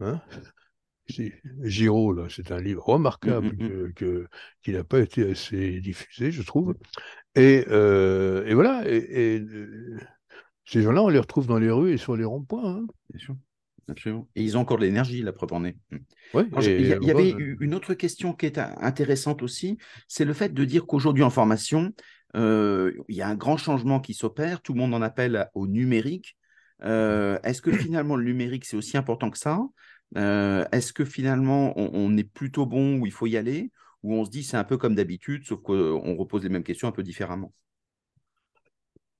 Hein? Giraud, là, c'est un livre remarquable mm, mm, que, qui n'a pas été assez diffusé, je trouve. Et, euh, et voilà, et, euh, ces gens-là, on les retrouve dans les rues et sur les ronds-points. Hein. Bien sûr. Absolument. Et ils ont encore de l'énergie, la preuve en est. il y, avait une autre question qui est intéressante aussi, c'est le fait de dire qu'aujourd'hui en formation, euh, il y a un grand changement qui s'opère, tout le monde en appelle au numérique, euh, est-ce que finalement le numérique, c'est aussi important que ça? Euh, Est-ce que finalement on, est plutôt bon où il faut y aller? Ou on se dit c'est un peu comme d'habitude, sauf qu'on repose les mêmes questions un peu différemment?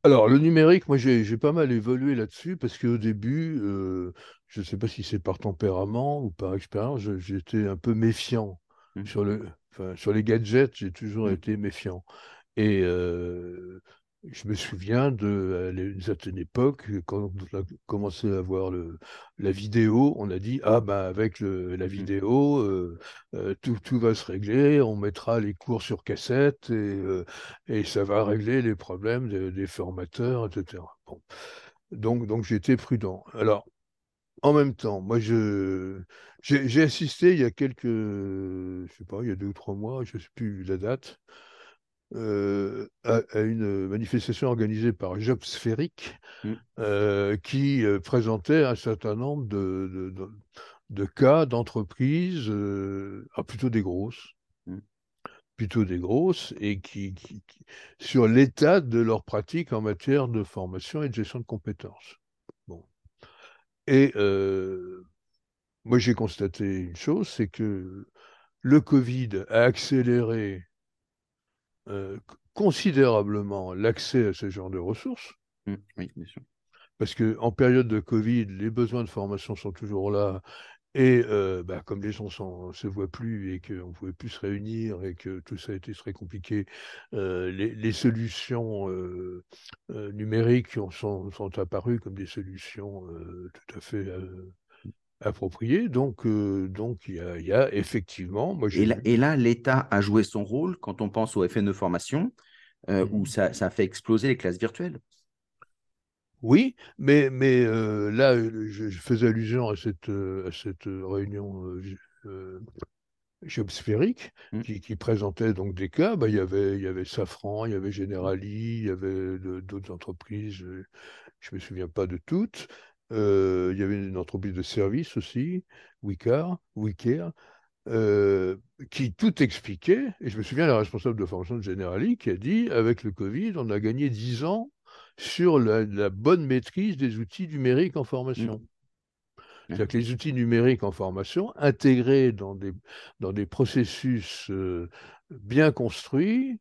Alors, le numérique, moi, j'ai pas mal évolué là-dessus parce qu'au début, euh, je ne sais pas si c'est par tempérament ou par expérience, j'étais un peu méfiant mmh. sur, le, sur les gadgets, j'ai toujours mmh. été méfiant. Et je me souviens de une certaine époque, quand on a commencé à voir le, la vidéo, on a dit ah ben avec le, la mmh. vidéo, euh, euh, tout, tout, va se régler, on mettra les cours sur cassette et, euh, et ça va régler les problèmes des formateurs, etc. Bon. Donc donc j'étais prudent. Alors en même temps, moi je j'ai assisté il y a quelques, je sais pas, il y a deux ou trois mois, je ne sais plus la date euh, à, une manifestation organisée par Job Sphérique mmh. euh, qui euh, présentait un certain nombre de, de, cas d'entreprises, ah, plutôt des grosses, mmh. plutôt des grosses, et qui, sur l'état de leurs pratiques en matière de formation et de gestion de compétences. Bon. Et moi, j'ai constaté une chose, c'est que le Covid a accéléré euh, considérablement l'accès à ce genre de ressources. Mmh, oui, bien sûr. Parce qu'en période de Covid, les besoins de formation sont toujours là. Et euh, bah, comme les gens ne se voient plus et qu'on ne pouvait plus se réunir et que tout ça a été très compliqué, euh, les, solutions numériques sont, sont, apparues comme des solutions tout à fait approprié. Donc, euh, donc il y, a effectivement. Moi, et, là, et là, l'État a joué son rôle quand on pense au FNE formation, euh, où mmh. ça, ça, a fait exploser les classes virtuelles. Oui, mais, mais euh, là, je, faisais allusion à cette, à cette réunion géosphérique mmh. qui, qui, présentait donc des cas. Bah, il, y avait, il y avait Safran, il y avait Generali, il y avait d'autres entreprises, je ne me souviens pas de toutes. Euh, il y avait une entreprise de service aussi, Wicar, Wicare, euh, qui tout expliquait. Et je me souviens, la responsable de formation de Generali qui a dit avec le Covid, on a gagné 10 ans sur la, bonne maîtrise des outils numériques en formation. Mmh. C'est-à-dire que les outils numériques en formation, intégrés dans des, dans des processus euh, bien construits,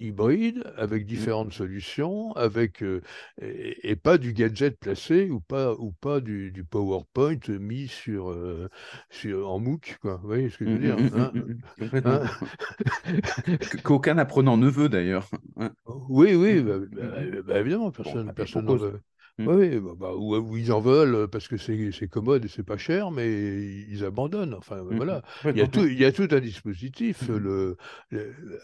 hybride, avec différentes solutions, avec et, pas du gadget placé ou pas ou pas du, du PowerPoint mis sur, sur en MOOC, quoi. Vous voyez ce que je veux dire hein? Complètement. Qu'aucun apprenant ne veut d'ailleurs. Oui, oui, bah, bah, bah, évidemment, personne, bah, personne n'en veut. Mmh. Oui, bah, bah, ou, ils en veulent parce que c'est commode et c'est pas cher, mais ils abandonnent. Enfin, mmh, voilà. Mmh. Il y, a tout, il y a tout un dispositif. Le,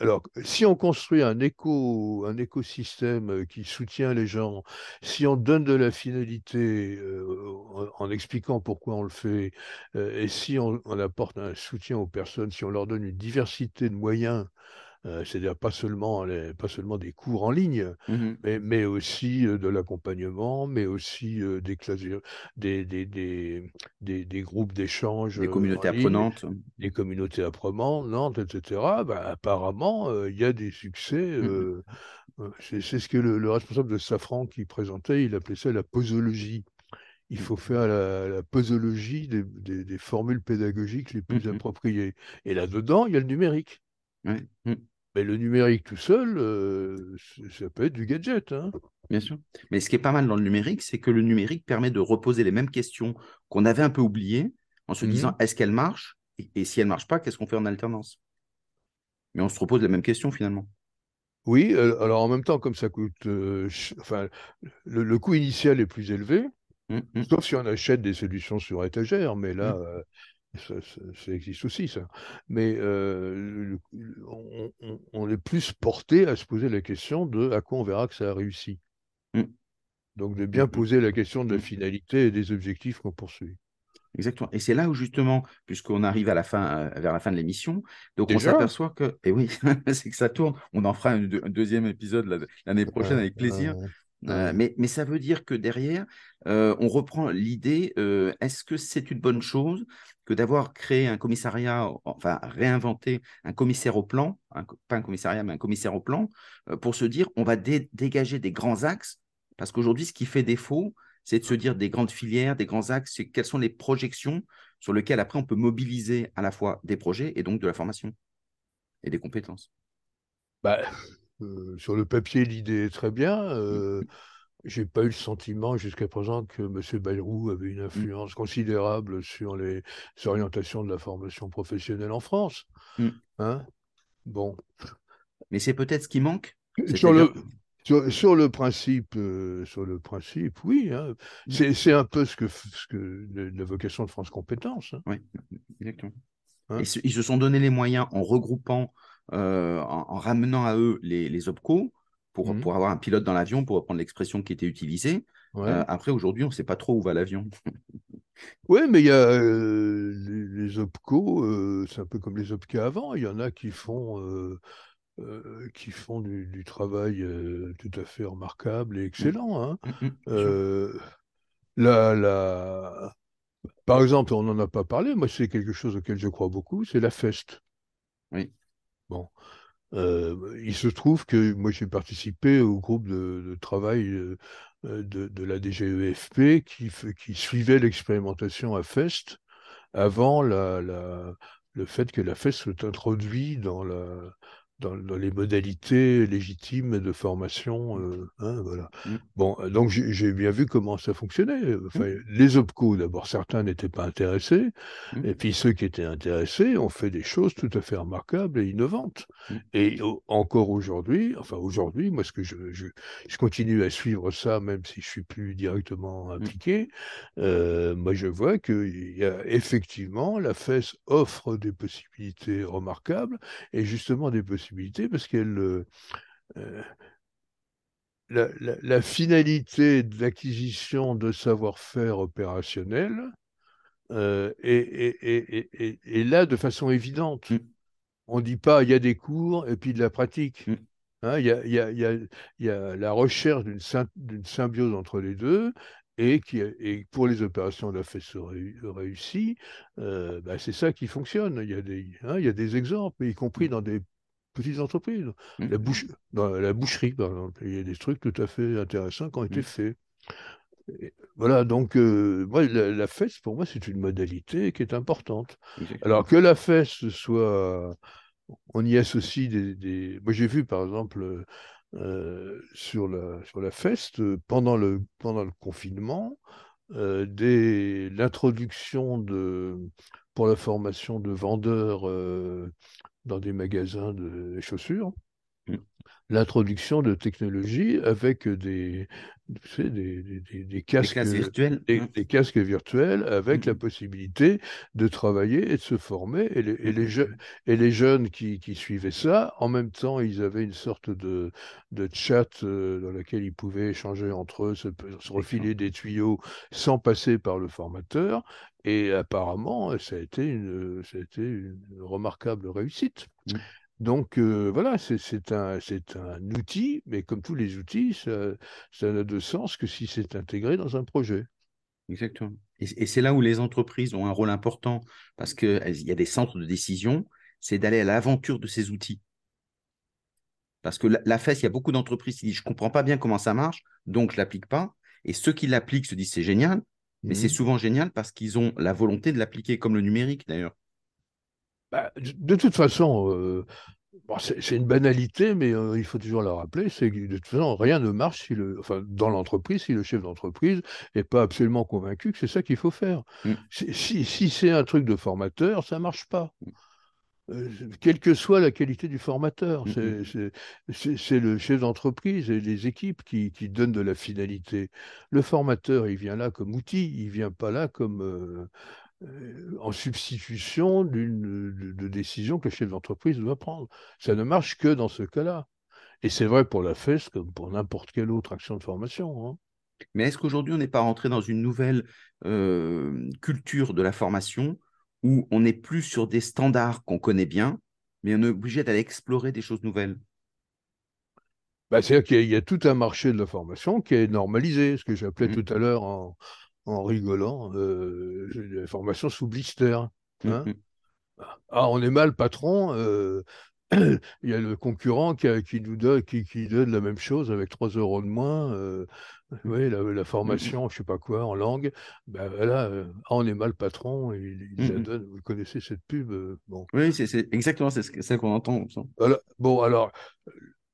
alors, si on construit un, éco, un écosystème qui soutient les gens, si on donne de la finalité en, expliquant pourquoi on le fait, et si on, on apporte un soutien aux personnes, si on leur donne une diversité de moyens euh, c'est-à-dire pas seulement, pas seulement des cours en ligne, mmh mais, mais, aussi euh, de l'accompagnement, mais aussi euh, des, des, des, des, des, groupes d'échange. Des communautés apprenantes. Des communautés apprenantes, etc. Ben, apparemment, il y a des succès. Mmh c'est ce que le, responsable de Safran qui présentait, il appelait ça la posologie il faut faire la, posologie des, des, formules pédagogiques les plus mmh appropriées. Et là-dedans, il y a le numérique. Ouais. Mais le numérique tout seul, euh, ça peut être du gadget. Hein. Bien sûr. Mais ce qui est pas mal dans le numérique, c'est que le numérique permet de reposer les mêmes questions qu'on avait un peu oubliées en se disant mmh est-ce qu'elle marche et, si elle ne marche pas, qu'est-ce qu'on fait en alternance? Mais on se repose les mêmes questions finalement. Oui, euh, alors en même temps, comme ça coûte, euh, enfin, le, coût initial est plus élevé, mmh, mmh. sauf si on achète des solutions sur étagère, mais là, ça, existe aussi, ça. Mais euh, on, est plus porté à se poser la question de à quoi on verra que ça a réussi. Mmh. Donc de bien mmh, mmh. poser la question de la finalité et des objectifs qu'on poursuit. Exactement. Et c'est là où justement, puisqu'on arrive à la fin, euh, vers la fin de l'émission, donc on s'aperçoit que, et eh oui, c'est que ça tourne. On en fera un, deuxième épisode l'année prochaine avec plaisir. Euh, mais, mais, ça veut dire que derrière, on reprend l'idée, est-ce que c'est une bonne chose que d'avoir créé un commissariat, enfin réinventé un commissaire au plan, pas un commissariat, mais un commissaire au plan, euh, pour se dire on va dégager des grands axes, parce qu'aujourd'hui, ce qui fait défaut, c'est de se dire des grandes filières, des grands axes, quelles sont les projections sur lesquelles après on peut mobiliser à la fois des projets et donc de la formation et des compétences. Bah, euh, sur le papier, l'idée est très bien. Euh, j'ai pas eu le sentiment jusqu'à présent que M. Bayrou avait une mmh. influence considérable sur les orientations de la formation professionnelle en France. Mmh. Hein bon. Mais c'est peut-être ce qui manque. Sur le, sur, le principe, euh, sur le principe, oui. Hein. Mmh. C'est un peu ce que, ce que la vocation de France Compétences. Hein. Oui, exactement. Hein ils se sont donné les moyens en regroupant, euh, en, ramenant à eux les, les OPCO, Mmh. pour, avoir un pilote dans l'avion, pour reprendre l'expression qui était utilisée. Euh, après, aujourd'hui, on ne sait pas trop où va l'avion. oui, mais il y a euh, les, OPCO, euh, c'est un peu comme les OPCA avant. Il y en a qui font, qui font du, travail tout à fait remarquable et mmh. excellent. Hein. Mmh, la, Par exemple, on n'en a pas parlé, moi c'est quelque chose auquel je crois beaucoup, c'est la FEST. Oui. Bon, euh, il se trouve que moi j'ai participé au groupe de, travail euh, de, la DGEFP qui, qui suivait l'expérimentation à FEST avant le fait que la FEST soit introduite dans la, dans, les modalités légitimes de formation. Euh, hein, voilà. Mmh. Bon, donc j'ai bien vu comment ça fonctionnait. Enfin, mmh. Les OPCO, d'abord, certains n'étaient pas intéressés, mmh. et puis ceux qui étaient intéressés ont fait des choses tout à fait remarquables et innovantes. Et encore aujourd'hui, enfin aujourd'hui, moi, ce que je, je, je, continue à suivre ça, même si je suis plus directement impliqué, euh, moi, je vois qu'il y a effectivement, la FES offre des possibilités remarquables, et justement des possibilités parce qu'elle euh, euh, la, finalité de l'acquisition de savoir-faire opérationnel euh, est, là de façon évidente. Mm. On ne dit pas il y a des cours et puis de la pratique. il, y a, la recherche d'une symbiose entre les deux et, qui, et pour les opérations de la FES réussies, bah, c'est ça qui fonctionne. Il y, a des, hein, il y a des exemples, y compris mm. dans des petites entreprises. Mmh. La, bouche, dans la boucherie, par exemple, il y a des trucs tout à fait intéressants qui ont été mmh. faits. voilà, donc euh, moi, la, fesse, pour moi, c'est une modalité qui est importante. Alors que la fesse soit on y associe des. Moi, j'ai vu, par exemple, euh, sur, la, sur la FEST, pendant le, pendant le confinement, euh, l'introduction de, pour la formation de vendeurs euh, dans des magasins de chaussures, l'introduction de technologies avec des, des, des, casques virtuels, hein. des, casques virtuels avec la mmh. possibilité de travailler et de se former. Et les, et les, et les jeunes qui, qui, suivaient ça, en même temps, ils avaient une sorte de, de chat euh, dans lequel ils pouvaient échanger entre eux, se, refiler des tuyaux sans passer par le formateur. Et apparemment, ça a été une, ça a été une remarquable réussite. Mmh. Donc voilà, c'est un, un, outil, mais comme tous les outils, ça n'a de sens que si c'est intégré dans un projet. Exactement. Et, c'est là où les entreprises ont un rôle important, parce qu'il y a des centres de décision, c'est d'aller à l'aventure de ces outils. Parce que la, la FES, il y a beaucoup d'entreprises qui disent, je ne comprends pas bien comment ça marche, donc je ne l'applique pas. Et ceux qui l'appliquent se disent, c'est génial, mais c'est mmh souvent génial parce qu'ils ont la volonté de l'appliquer, comme le numérique d'ailleurs. Bah, de toute façon, euh, c'est une banalité, mais euh, il faut toujours la rappeler, c'est que de toute façon, rien ne marche si le, enfin, dans l'entreprise si le chef d'entreprise n'est pas absolument convaincu que c'est ça qu'il faut faire. Mmh. Si, si c'est un truc de formateur, ça ne marche pas. Mmh. Euh, quelle que soit la qualité du formateur, mmh, c'est le chef d'entreprise et les équipes qui, qui, donnent de la finalité. Le formateur, il vient là comme outil, il vient pas là comme en substitution d'une de, décision que le chef d'entreprise doit prendre. Ça ne marche que dans ce cas-là. Et c'est vrai pour la FES comme pour n'importe quelle autre action de formation. Hein. Mais est-ce qu'aujourd'hui, on n'est pas rentré dans une nouvelle euh, culture de la formation où on n'est plus sur des standards qu'on connaît bien, mais on est obligé d'aller explorer des choses nouvelles? Bah, C'est-à-dire qu'il y, a tout un marché de la formation qui est normalisé, ce que j'appelais mmh. tout à l'heure en, en rigolant, euh, la formation sous blister. Mmh, hein. mmh. Ah, on est mal, patron. Euh, il y a le concurrent qui, qui nous donne, qui, qui, donne la même chose avec 3 euros de moins. Euh, oui, la, la, mmh, formation, je ne sais pas quoi, en langue. Ben voilà, ah, on est mal, patron. Il, donne, vous connaissez cette pub bon. Oui, c'est exactement ça qu'on entend. bon, alors,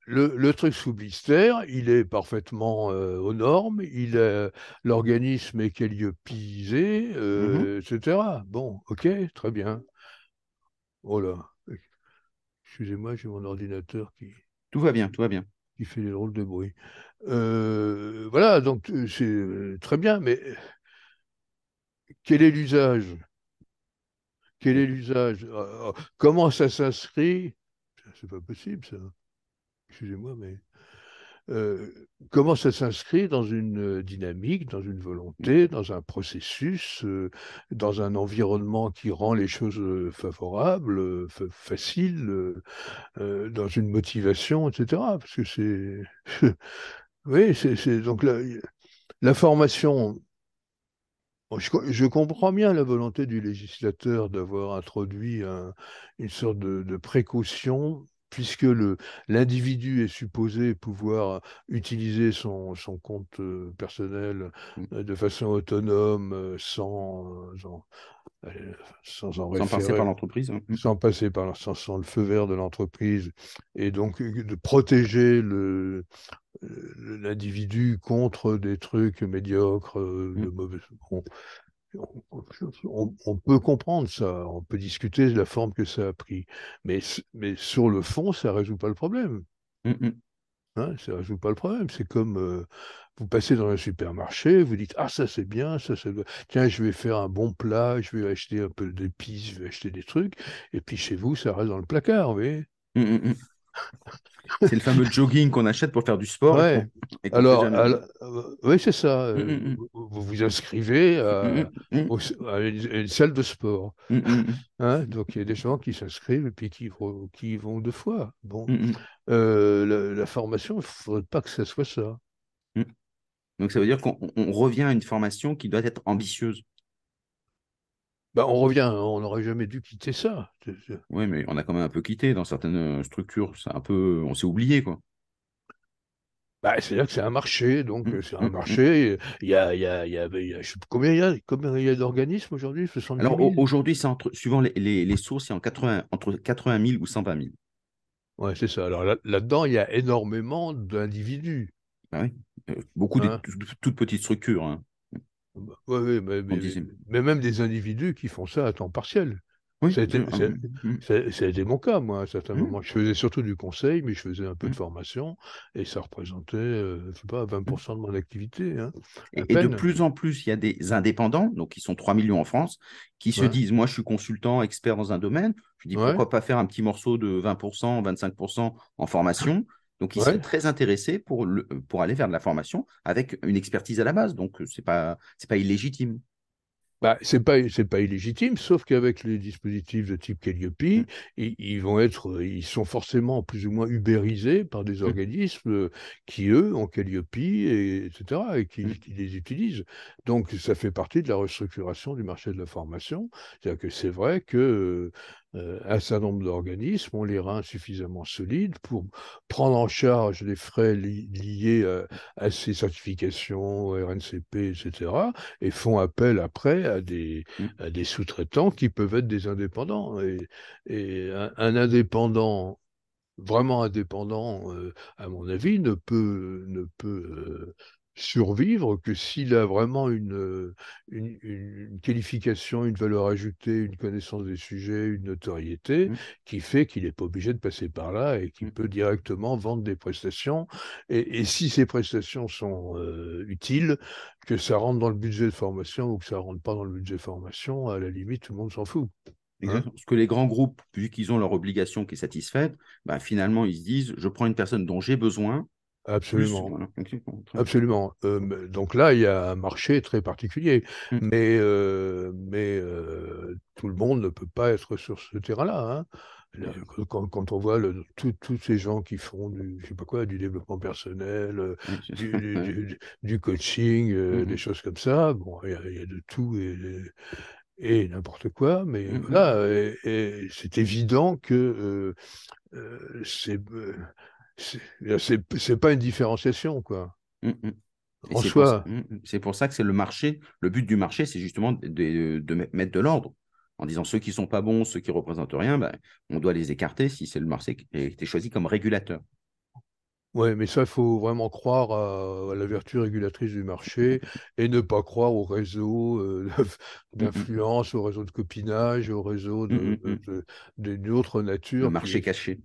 le, truc sous blister, il est parfaitement euh, aux normes, il l'organisme est calliopisé, mmh euh, etc. Bon, ok, très bien. Oh là, excusez-moi, j'ai mon ordinateur qui. Tout va bien, tout va bien. Qui fait des drôles de bruit. Euh, voilà, donc c'est très bien, mais quel est l'usage? Quel est l'usage? Comment ça s'inscrit? C'est pas possible, ça excusez-moi, mais euh, comment ça s'inscrit dans une euh, dynamique, dans une volonté, dans un processus, euh, dans un environnement qui rend les choses favorables, faciles, dans une motivation, etc. Parce que c'est... oui, c'est donc la, la formation je, comprends bien la volonté du législateur d'avoir introduit une sorte de, précaution puisque l'individu est supposé pouvoir utiliser son, son compte euh, personnel mmh. euh, de façon autonome, euh, sans, sans, en sans passer par l'entreprise. Hein. Mmh. Sans passer par sans, le feu vert de l'entreprise, et donc de protéger l'individu contre des trucs médiocres, de mmh. mauvais on, peut comprendre ça, on peut discuter de la forme que ça a pris, mais, mais sur le fond, ça ne résout pas le problème. Mmh, mmh. Hein, ça ne résout pas le problème. C'est comme euh, vous passez dans un supermarché, vous dites Ah, ça c'est bien, ça, ça Tiens, je vais faire un bon plat, je vais acheter un peu d'épices, je vais acheter des trucs, et puis chez vous, ça reste dans le placard, vous voyez mmh, c'est le fameux jogging qu'on achète pour faire du sport. alors, euh, oui, c'est ça. Mm, euh, mm, mm. Vous vous inscrivez à, une, salle de sport. Hein, donc, il y a des gens qui s'inscrivent et puis qui, qui y vont deux fois. Bon, euh, la, formation, il ne faudrait pas que ça soit ça. Donc, ça veut dire qu'on revient à une formation qui doit être ambitieuse. Bah, on revient, on n'aurait jamais dû quitter ça. Oui, mais on a quand même un peu quitté dans certaines structures. C'est un peu, on s'est oublié, quoi. Bah, C'est-à-dire que c'est un marché, donc Mmh, euh, c'est mmh, un mmh. marché. Il y a, il y a, il y a, il y a- je sais pas combien il y a, combien il y a d'organismes aujourd'hui? 70 Alors au- 000? aujourd'hui, c'est entre, suivant les, les, les sources, c'est en 80, entre 80 000 ou 120 000. Ouais, c'est ça. Alors là- là-dedans, il y a énormément d'individus. Ah oui. Euh, beaucoup de Hein? toutes petites structures. hein. Ouais, ouais, mais, même des individus qui font ça à temps partiel. Oui, Ça a été, ça- ça- ça a été mon cas, moi, à un certain mmh, moment. Je faisais surtout du conseil, mais je faisais un peu de mmh, formation, et ça représentait, euh, je sais pas, mmh. 20% de mon activité, hein, Et, et de plus en plus, il y a des indépendants, donc qui sont 3 millions en France, qui se disent, moi je suis consultant, expert dans un domaine, je dis ouais, pourquoi pas faire un petit morceau de 20%, 25% en formation. Donc ils ouais. très intéressés pour, le, pour aller vers de la formation avec une expertise à la base. Donc ce n'est pas, pas illégitime. Bah, c'est pas, pas illégitime, sauf qu'avec les dispositifs de type Calliope, Mmh, ils, ils vont être, ils sont forcément plus ou moins ubérisés par des mmh, organismes qui, eux, ont Calliope, et, etc., et qui, mmh, qui les utilisent. Donc, ça fait partie de la restructuration du marché de la formation. C'est-à-dire que c'est vrai que un certain nombre d'organismes ont les reins suffisamment solides pour prendre en charge les frais li- liés à, à ces certifications, RNCP, etc., et font appel après à des, mmh, à des sous-traitants qui peuvent être des indépendants. Et, et un, un indépendant, vraiment indépendant, euh, à mon avis, ne peut, ne peut euh, survivre que s'il a vraiment une, euh, une, une- qualification, une valeur ajoutée, une connaissance des sujets, une notoriété mmh, qui fait qu'il n'est pas obligé de passer par là et qu'il mmh. peut directement vendre des prestations. Et, et si ces prestations sont euh, utiles, que ça rentre dans le budget de formation ou que ça rentre pas dans le budget de formation, à la limite, tout le monde s'en fout. Hein? Parce que les grands groupes, vu qu'ils ont leur obligation qui est satisfaite, bah, finalement ils se disent, je prends une personne dont j'ai besoin. Absolument. Absolument. Euh, donc là, il y a un marché très particulier, Mmh, mais, euh, mais euh, tout le monde ne peut pas être sur ce terrain-là. hein. Là. Quand, quand- on voit tous ces gens qui font du, je sais pas quoi, du développement personnel, du, ça. du- Ouais. du- du coaching, Mmh, des choses comme ça, bon, il y a, il y a de tout et, et n'importe quoi, mais mmh, mmh, voilà, c'est évident que c'est c'est c'est- pas une différenciation, quoi. Et En c'est pour, ça- soi, mmh, mmh. c'est pour ça que c'est le marché. Le but du marché, c'est justement de, de- de met- mettre de l'ordre. En disant ceux qui sont pas bons, ceux qui représentent rien, ben, on doit les écarter si c'est le marché qui a été choisi comme régulateur. ouais, mais ça, il faut vraiment croire à, à la vertu régulatrice du marché et ne pas croire au réseau euh, d'influence, au réseau de copinage, au réseau de, de- de- d'une autre Le nature qui marché caché.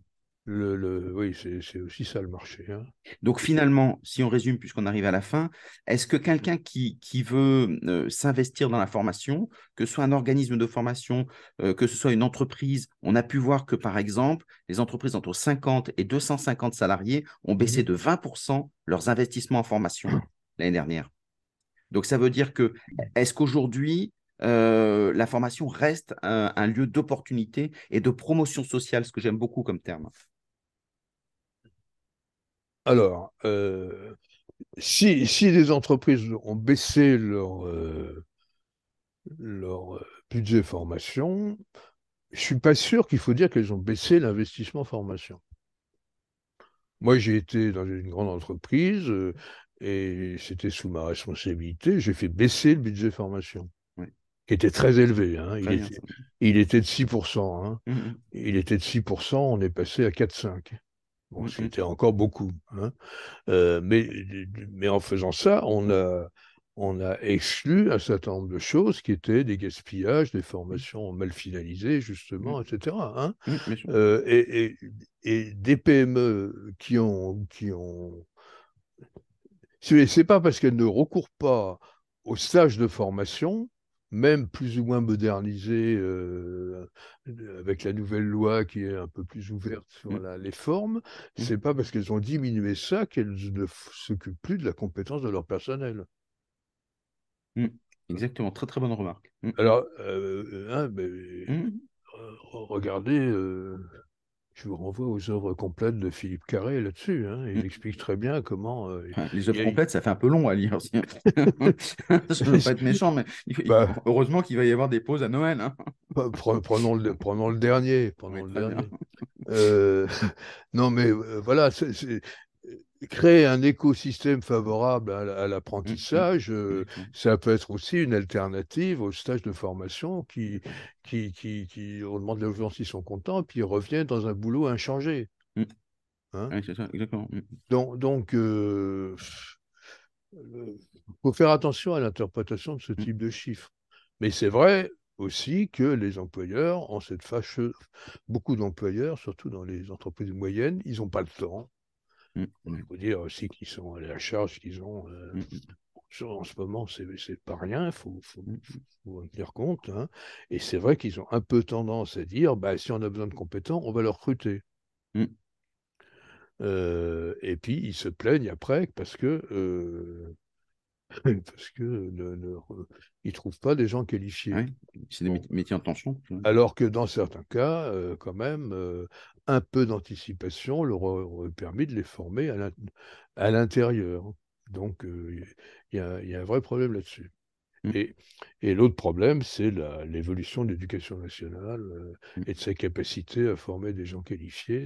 Le, le- oui, c'est aussi ça le marché. hein. Donc finalement, si on résume, puisqu'on arrive à la fin, est-ce que quelqu'un qui, qui veut euh, s'investir dans la formation, que ce soit un organisme de formation, euh, que ce soit une entreprise, on a pu voir que par exemple, les entreprises entre 50 et 250 salariés ont baissé Mhm. de 20% leurs investissements en formation l'année dernière. Donc ça veut dire que, est-ce qu'aujourd'hui, euh, la formation reste un, un lieu d'opportunité et de promotion sociale, ce que j'aime beaucoup comme terme? Alors, euh, si, si les entreprises ont baissé leur, euh, leur euh, budget formation, je suis pas sûr qu'il faut dire qu'elles ont baissé l'investissement formation. Moi, j'ai été dans une grande entreprise euh, et c'était sous ma responsabilité. J'ai fait baisser le budget formation, Oui, qui était très élevé. hein. Était, il était de 6%. hein. Mmh, mmh, Il était de 6%, on est passé à 4-5. Bon, mmh, mmh. c'était encore beaucoup. hein. Euh, mais, mais en faisant ça, on a, on a exclu un certain nombre de choses qui étaient des gaspillages, des formations mal finalisées, justement, etc. hein. Mmh. Euh, et, et- et des PME qui ont, qui ont... C'est pas parce qu'elles ne recourent pas aux stages de formation, même plus ou moins modernisés euh, avec la nouvelle loi qui est un peu plus ouverte sur Mmh, la- les formes, mmh, c'est pas parce qu'elles ont diminué ça qu'elles ne s'occupent plus de la compétence de leur personnel. mmh. Exactement, très très bonne remarque. Alors, euh, hein, mais, mmh. euh, regardez, euh, je vous renvoie aux œuvres complètes de Philippe Carré là-dessus. hein. il Mmh. explique très bien comment. euh, les œuvres a- complètes, ça fait un peu long à lire aussi. Je ne veux pas être méchant, mais Bah, heureusement qu'il va y avoir des pauses à Noël. hein. pre- prenons le, prenons le dernier. Prenons Oui, le très bien. dernier. Euh, non, mais euh, voilà, créer un écosystème favorable à, Mmh, l'apprentissage, euh, exactement. ça peut être aussi une alternative aux stages de formation qui, qui, qui, qui on demande aux gens s'ils sont contents, puis ils reviennent dans un boulot inchangé. Mmh. Hein Ouais, c'est ça, exactement. Mmh. donc, donc euh, il faut faire attention à l'interprétation de ce Mmh. type de chiffres. Mais c'est vrai aussi que les employeurs ont cette fâcheuse... Beaucoup d'employeurs, surtout dans les entreprises moyennes, ils n'ont pas le temps. Mmh, Il ouais. faut dire aussi qu'ils sont à la charge qu'ils ont. euh, Mmh, sur- en ce moment, c'est pas rien, il faut, faut, faut en tenir compte. hein. Et c'est vrai qu'ils ont un peu tendance à dire, bah, si on a besoin de compétents, on va le recruter. Mmh. Euh, et puis, ils se plaignent après parce que euh, parce que ne, ne- ils trouvent pas des gens qualifiés. Ouais, c'est des Bon. métiers en tension. Alors que dans certains cas, euh, quand même, euh, un peu d'anticipation leur aurait permis de les former à l'in- à l'intérieur. Donc, euh, il y, a- il y a un vrai problème là-dessus. Mm. Et, et l'autre problème, c'est l'évolution de l'éducation nationale euh, Mm. et de sa capacité à former des gens qualifiés.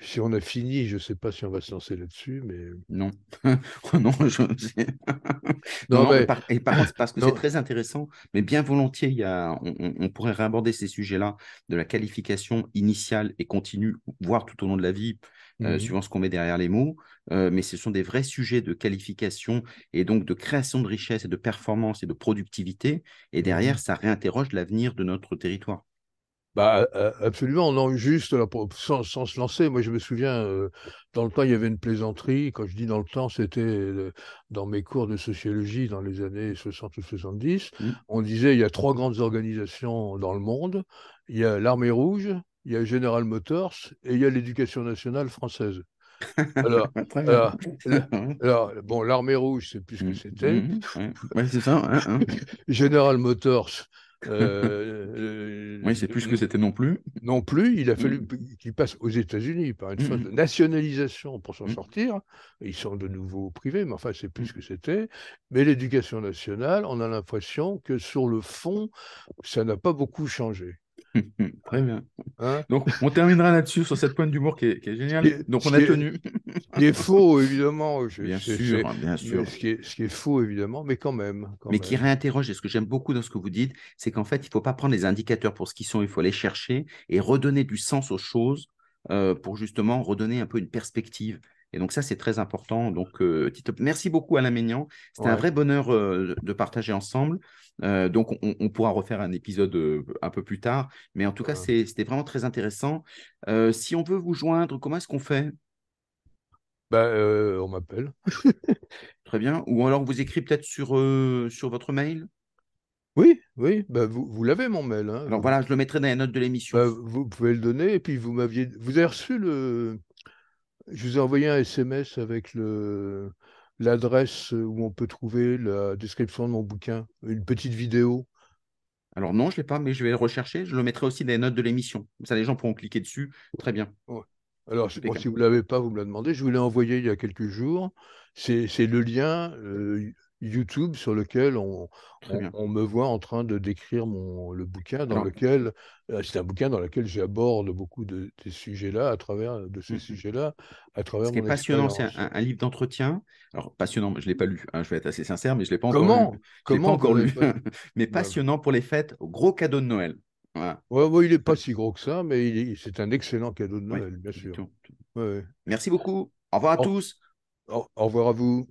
Si on a fini, je ne sais pas si on va se lancer là-dessus, mais... Non. Oh non, je sais. Non, Non, mais- mais par, et par contre, parce que c'est très intéressant, mais bien volontiers, il y a, on, pourrait réaborder ces sujets-là de la qualification initiale et continue, voire tout au long de la vie, euh, Mhm. suivant ce qu'on met derrière les mots. Euh, mais ce sont des vrais sujets de qualification et donc de création de richesse et de performance et de productivité. Et derrière, Mhm. ça réinterroge l'avenir de notre territoire. Bah, absolument, non, juste là, pour- sans, sans se lancer. Moi, je me souviens, euh, dans le temps, il y avait une plaisanterie. Quand je dis dans le temps, c'était euh, dans mes cours de sociologie dans les années 60 ou 70. Mm. On disait il y a trois grandes organisations dans le monde. Il y a l'Armée rouge, il y a General Motors et il y a l'Éducation nationale française. Alors, alors, alors, bon, l'Armée rouge, c'est plus ce que Mm, c'était. mm. Ouais, c'est ça. hein, hein. General Motors, euh, Oui, c'est plus ce que c'était non plus. non plus. Il a Mm. fallu qu'il passe aux États-Unis par une Mm, phase mm. de nationalisation pour s'en sortir. Ils sont de nouveau privés, mais enfin, c'est plus ce que c'était. Mais l'éducation nationale, on a l'impression que sur le fond, ça n'a pas beaucoup changé. Très bien. hein. Donc, on terminera là-dessus sur cette pointe d'humour qui est, qui est géniale. Donc, on a tenu. Ce qui est faux, évidemment. je- Bien sûr, bien sûr. Ce qui, est, ce qui est faux, évidemment, mais quand même. quand Mais qui réinterroge, et ce que j'aime beaucoup dans ce que vous dites, c'est qu'en fait, il ne faut pas prendre les indicateurs pour ce qu'ils sont, il faut les chercher et redonner du sens aux choses euh, pour justement redonner un peu une perspective. Et donc ça, c'est très important. Donc, euh, Tito, merci beaucoup Alain Maignan. C'était un vrai bonheur euh, de partager ensemble. Euh, donc, on, on pourra refaire un épisode euh, un peu plus tard. Mais en tout cas, Ouais. c'était vraiment très intéressant. Euh, si on veut vous joindre, comment est-ce qu'on fait? Bah, euh, on m'appelle. Très bien. Ou alors, on vous écrit peut-être sur, sur votre mail Oui, oui. Bah, vous, vous l'avez, mon mail. hein. Alors voilà, je le mettrai dans les notes de l'émission. Bah, vous pouvez le donner et puis vous m'aviez. Vous avez reçu le. Je vous ai envoyé un SMS avec le l'adresse où on peut trouver la description de mon bouquin, une petite vidéo? Alors non, je ne l'ai pas, mais je vais le rechercher. Je le mettrai aussi dans les notes de l'émission. Comme ça, les gens pourront cliquer dessus. Très bien. Alors, bon, si vous ne l'avez pas, vous me la demandez. Je vous l'ai envoyé il y a quelques jours. C'est c'est le lien euh, YouTube sur lequel on, me voit en train de décrire mon, le bouquin dans Alors- lequel euh, c'est un bouquin dans lequel j'aborde beaucoup de ces sujets-là à travers de ces Mhm. sujets-là à travers Ce qui est passionnant, c'est un, livre d'entretien. Alors, passionnant, je ne l'ai pas lu. hein, je vais être assez sincère, mais je ne l'ai pas encore Comment? Lu. L'ai pas Comment encore lu. mais Bah, passionnant pour les fêtes. Gros cadeau de Noël. Voilà. Ouais, ouais, il n'est pas si gros que ça, mais c'est un excellent cadeau de Noël, bien sûr. tout. Merci beaucoup. Au revoir à Au- tous. Au, au revoir à vous.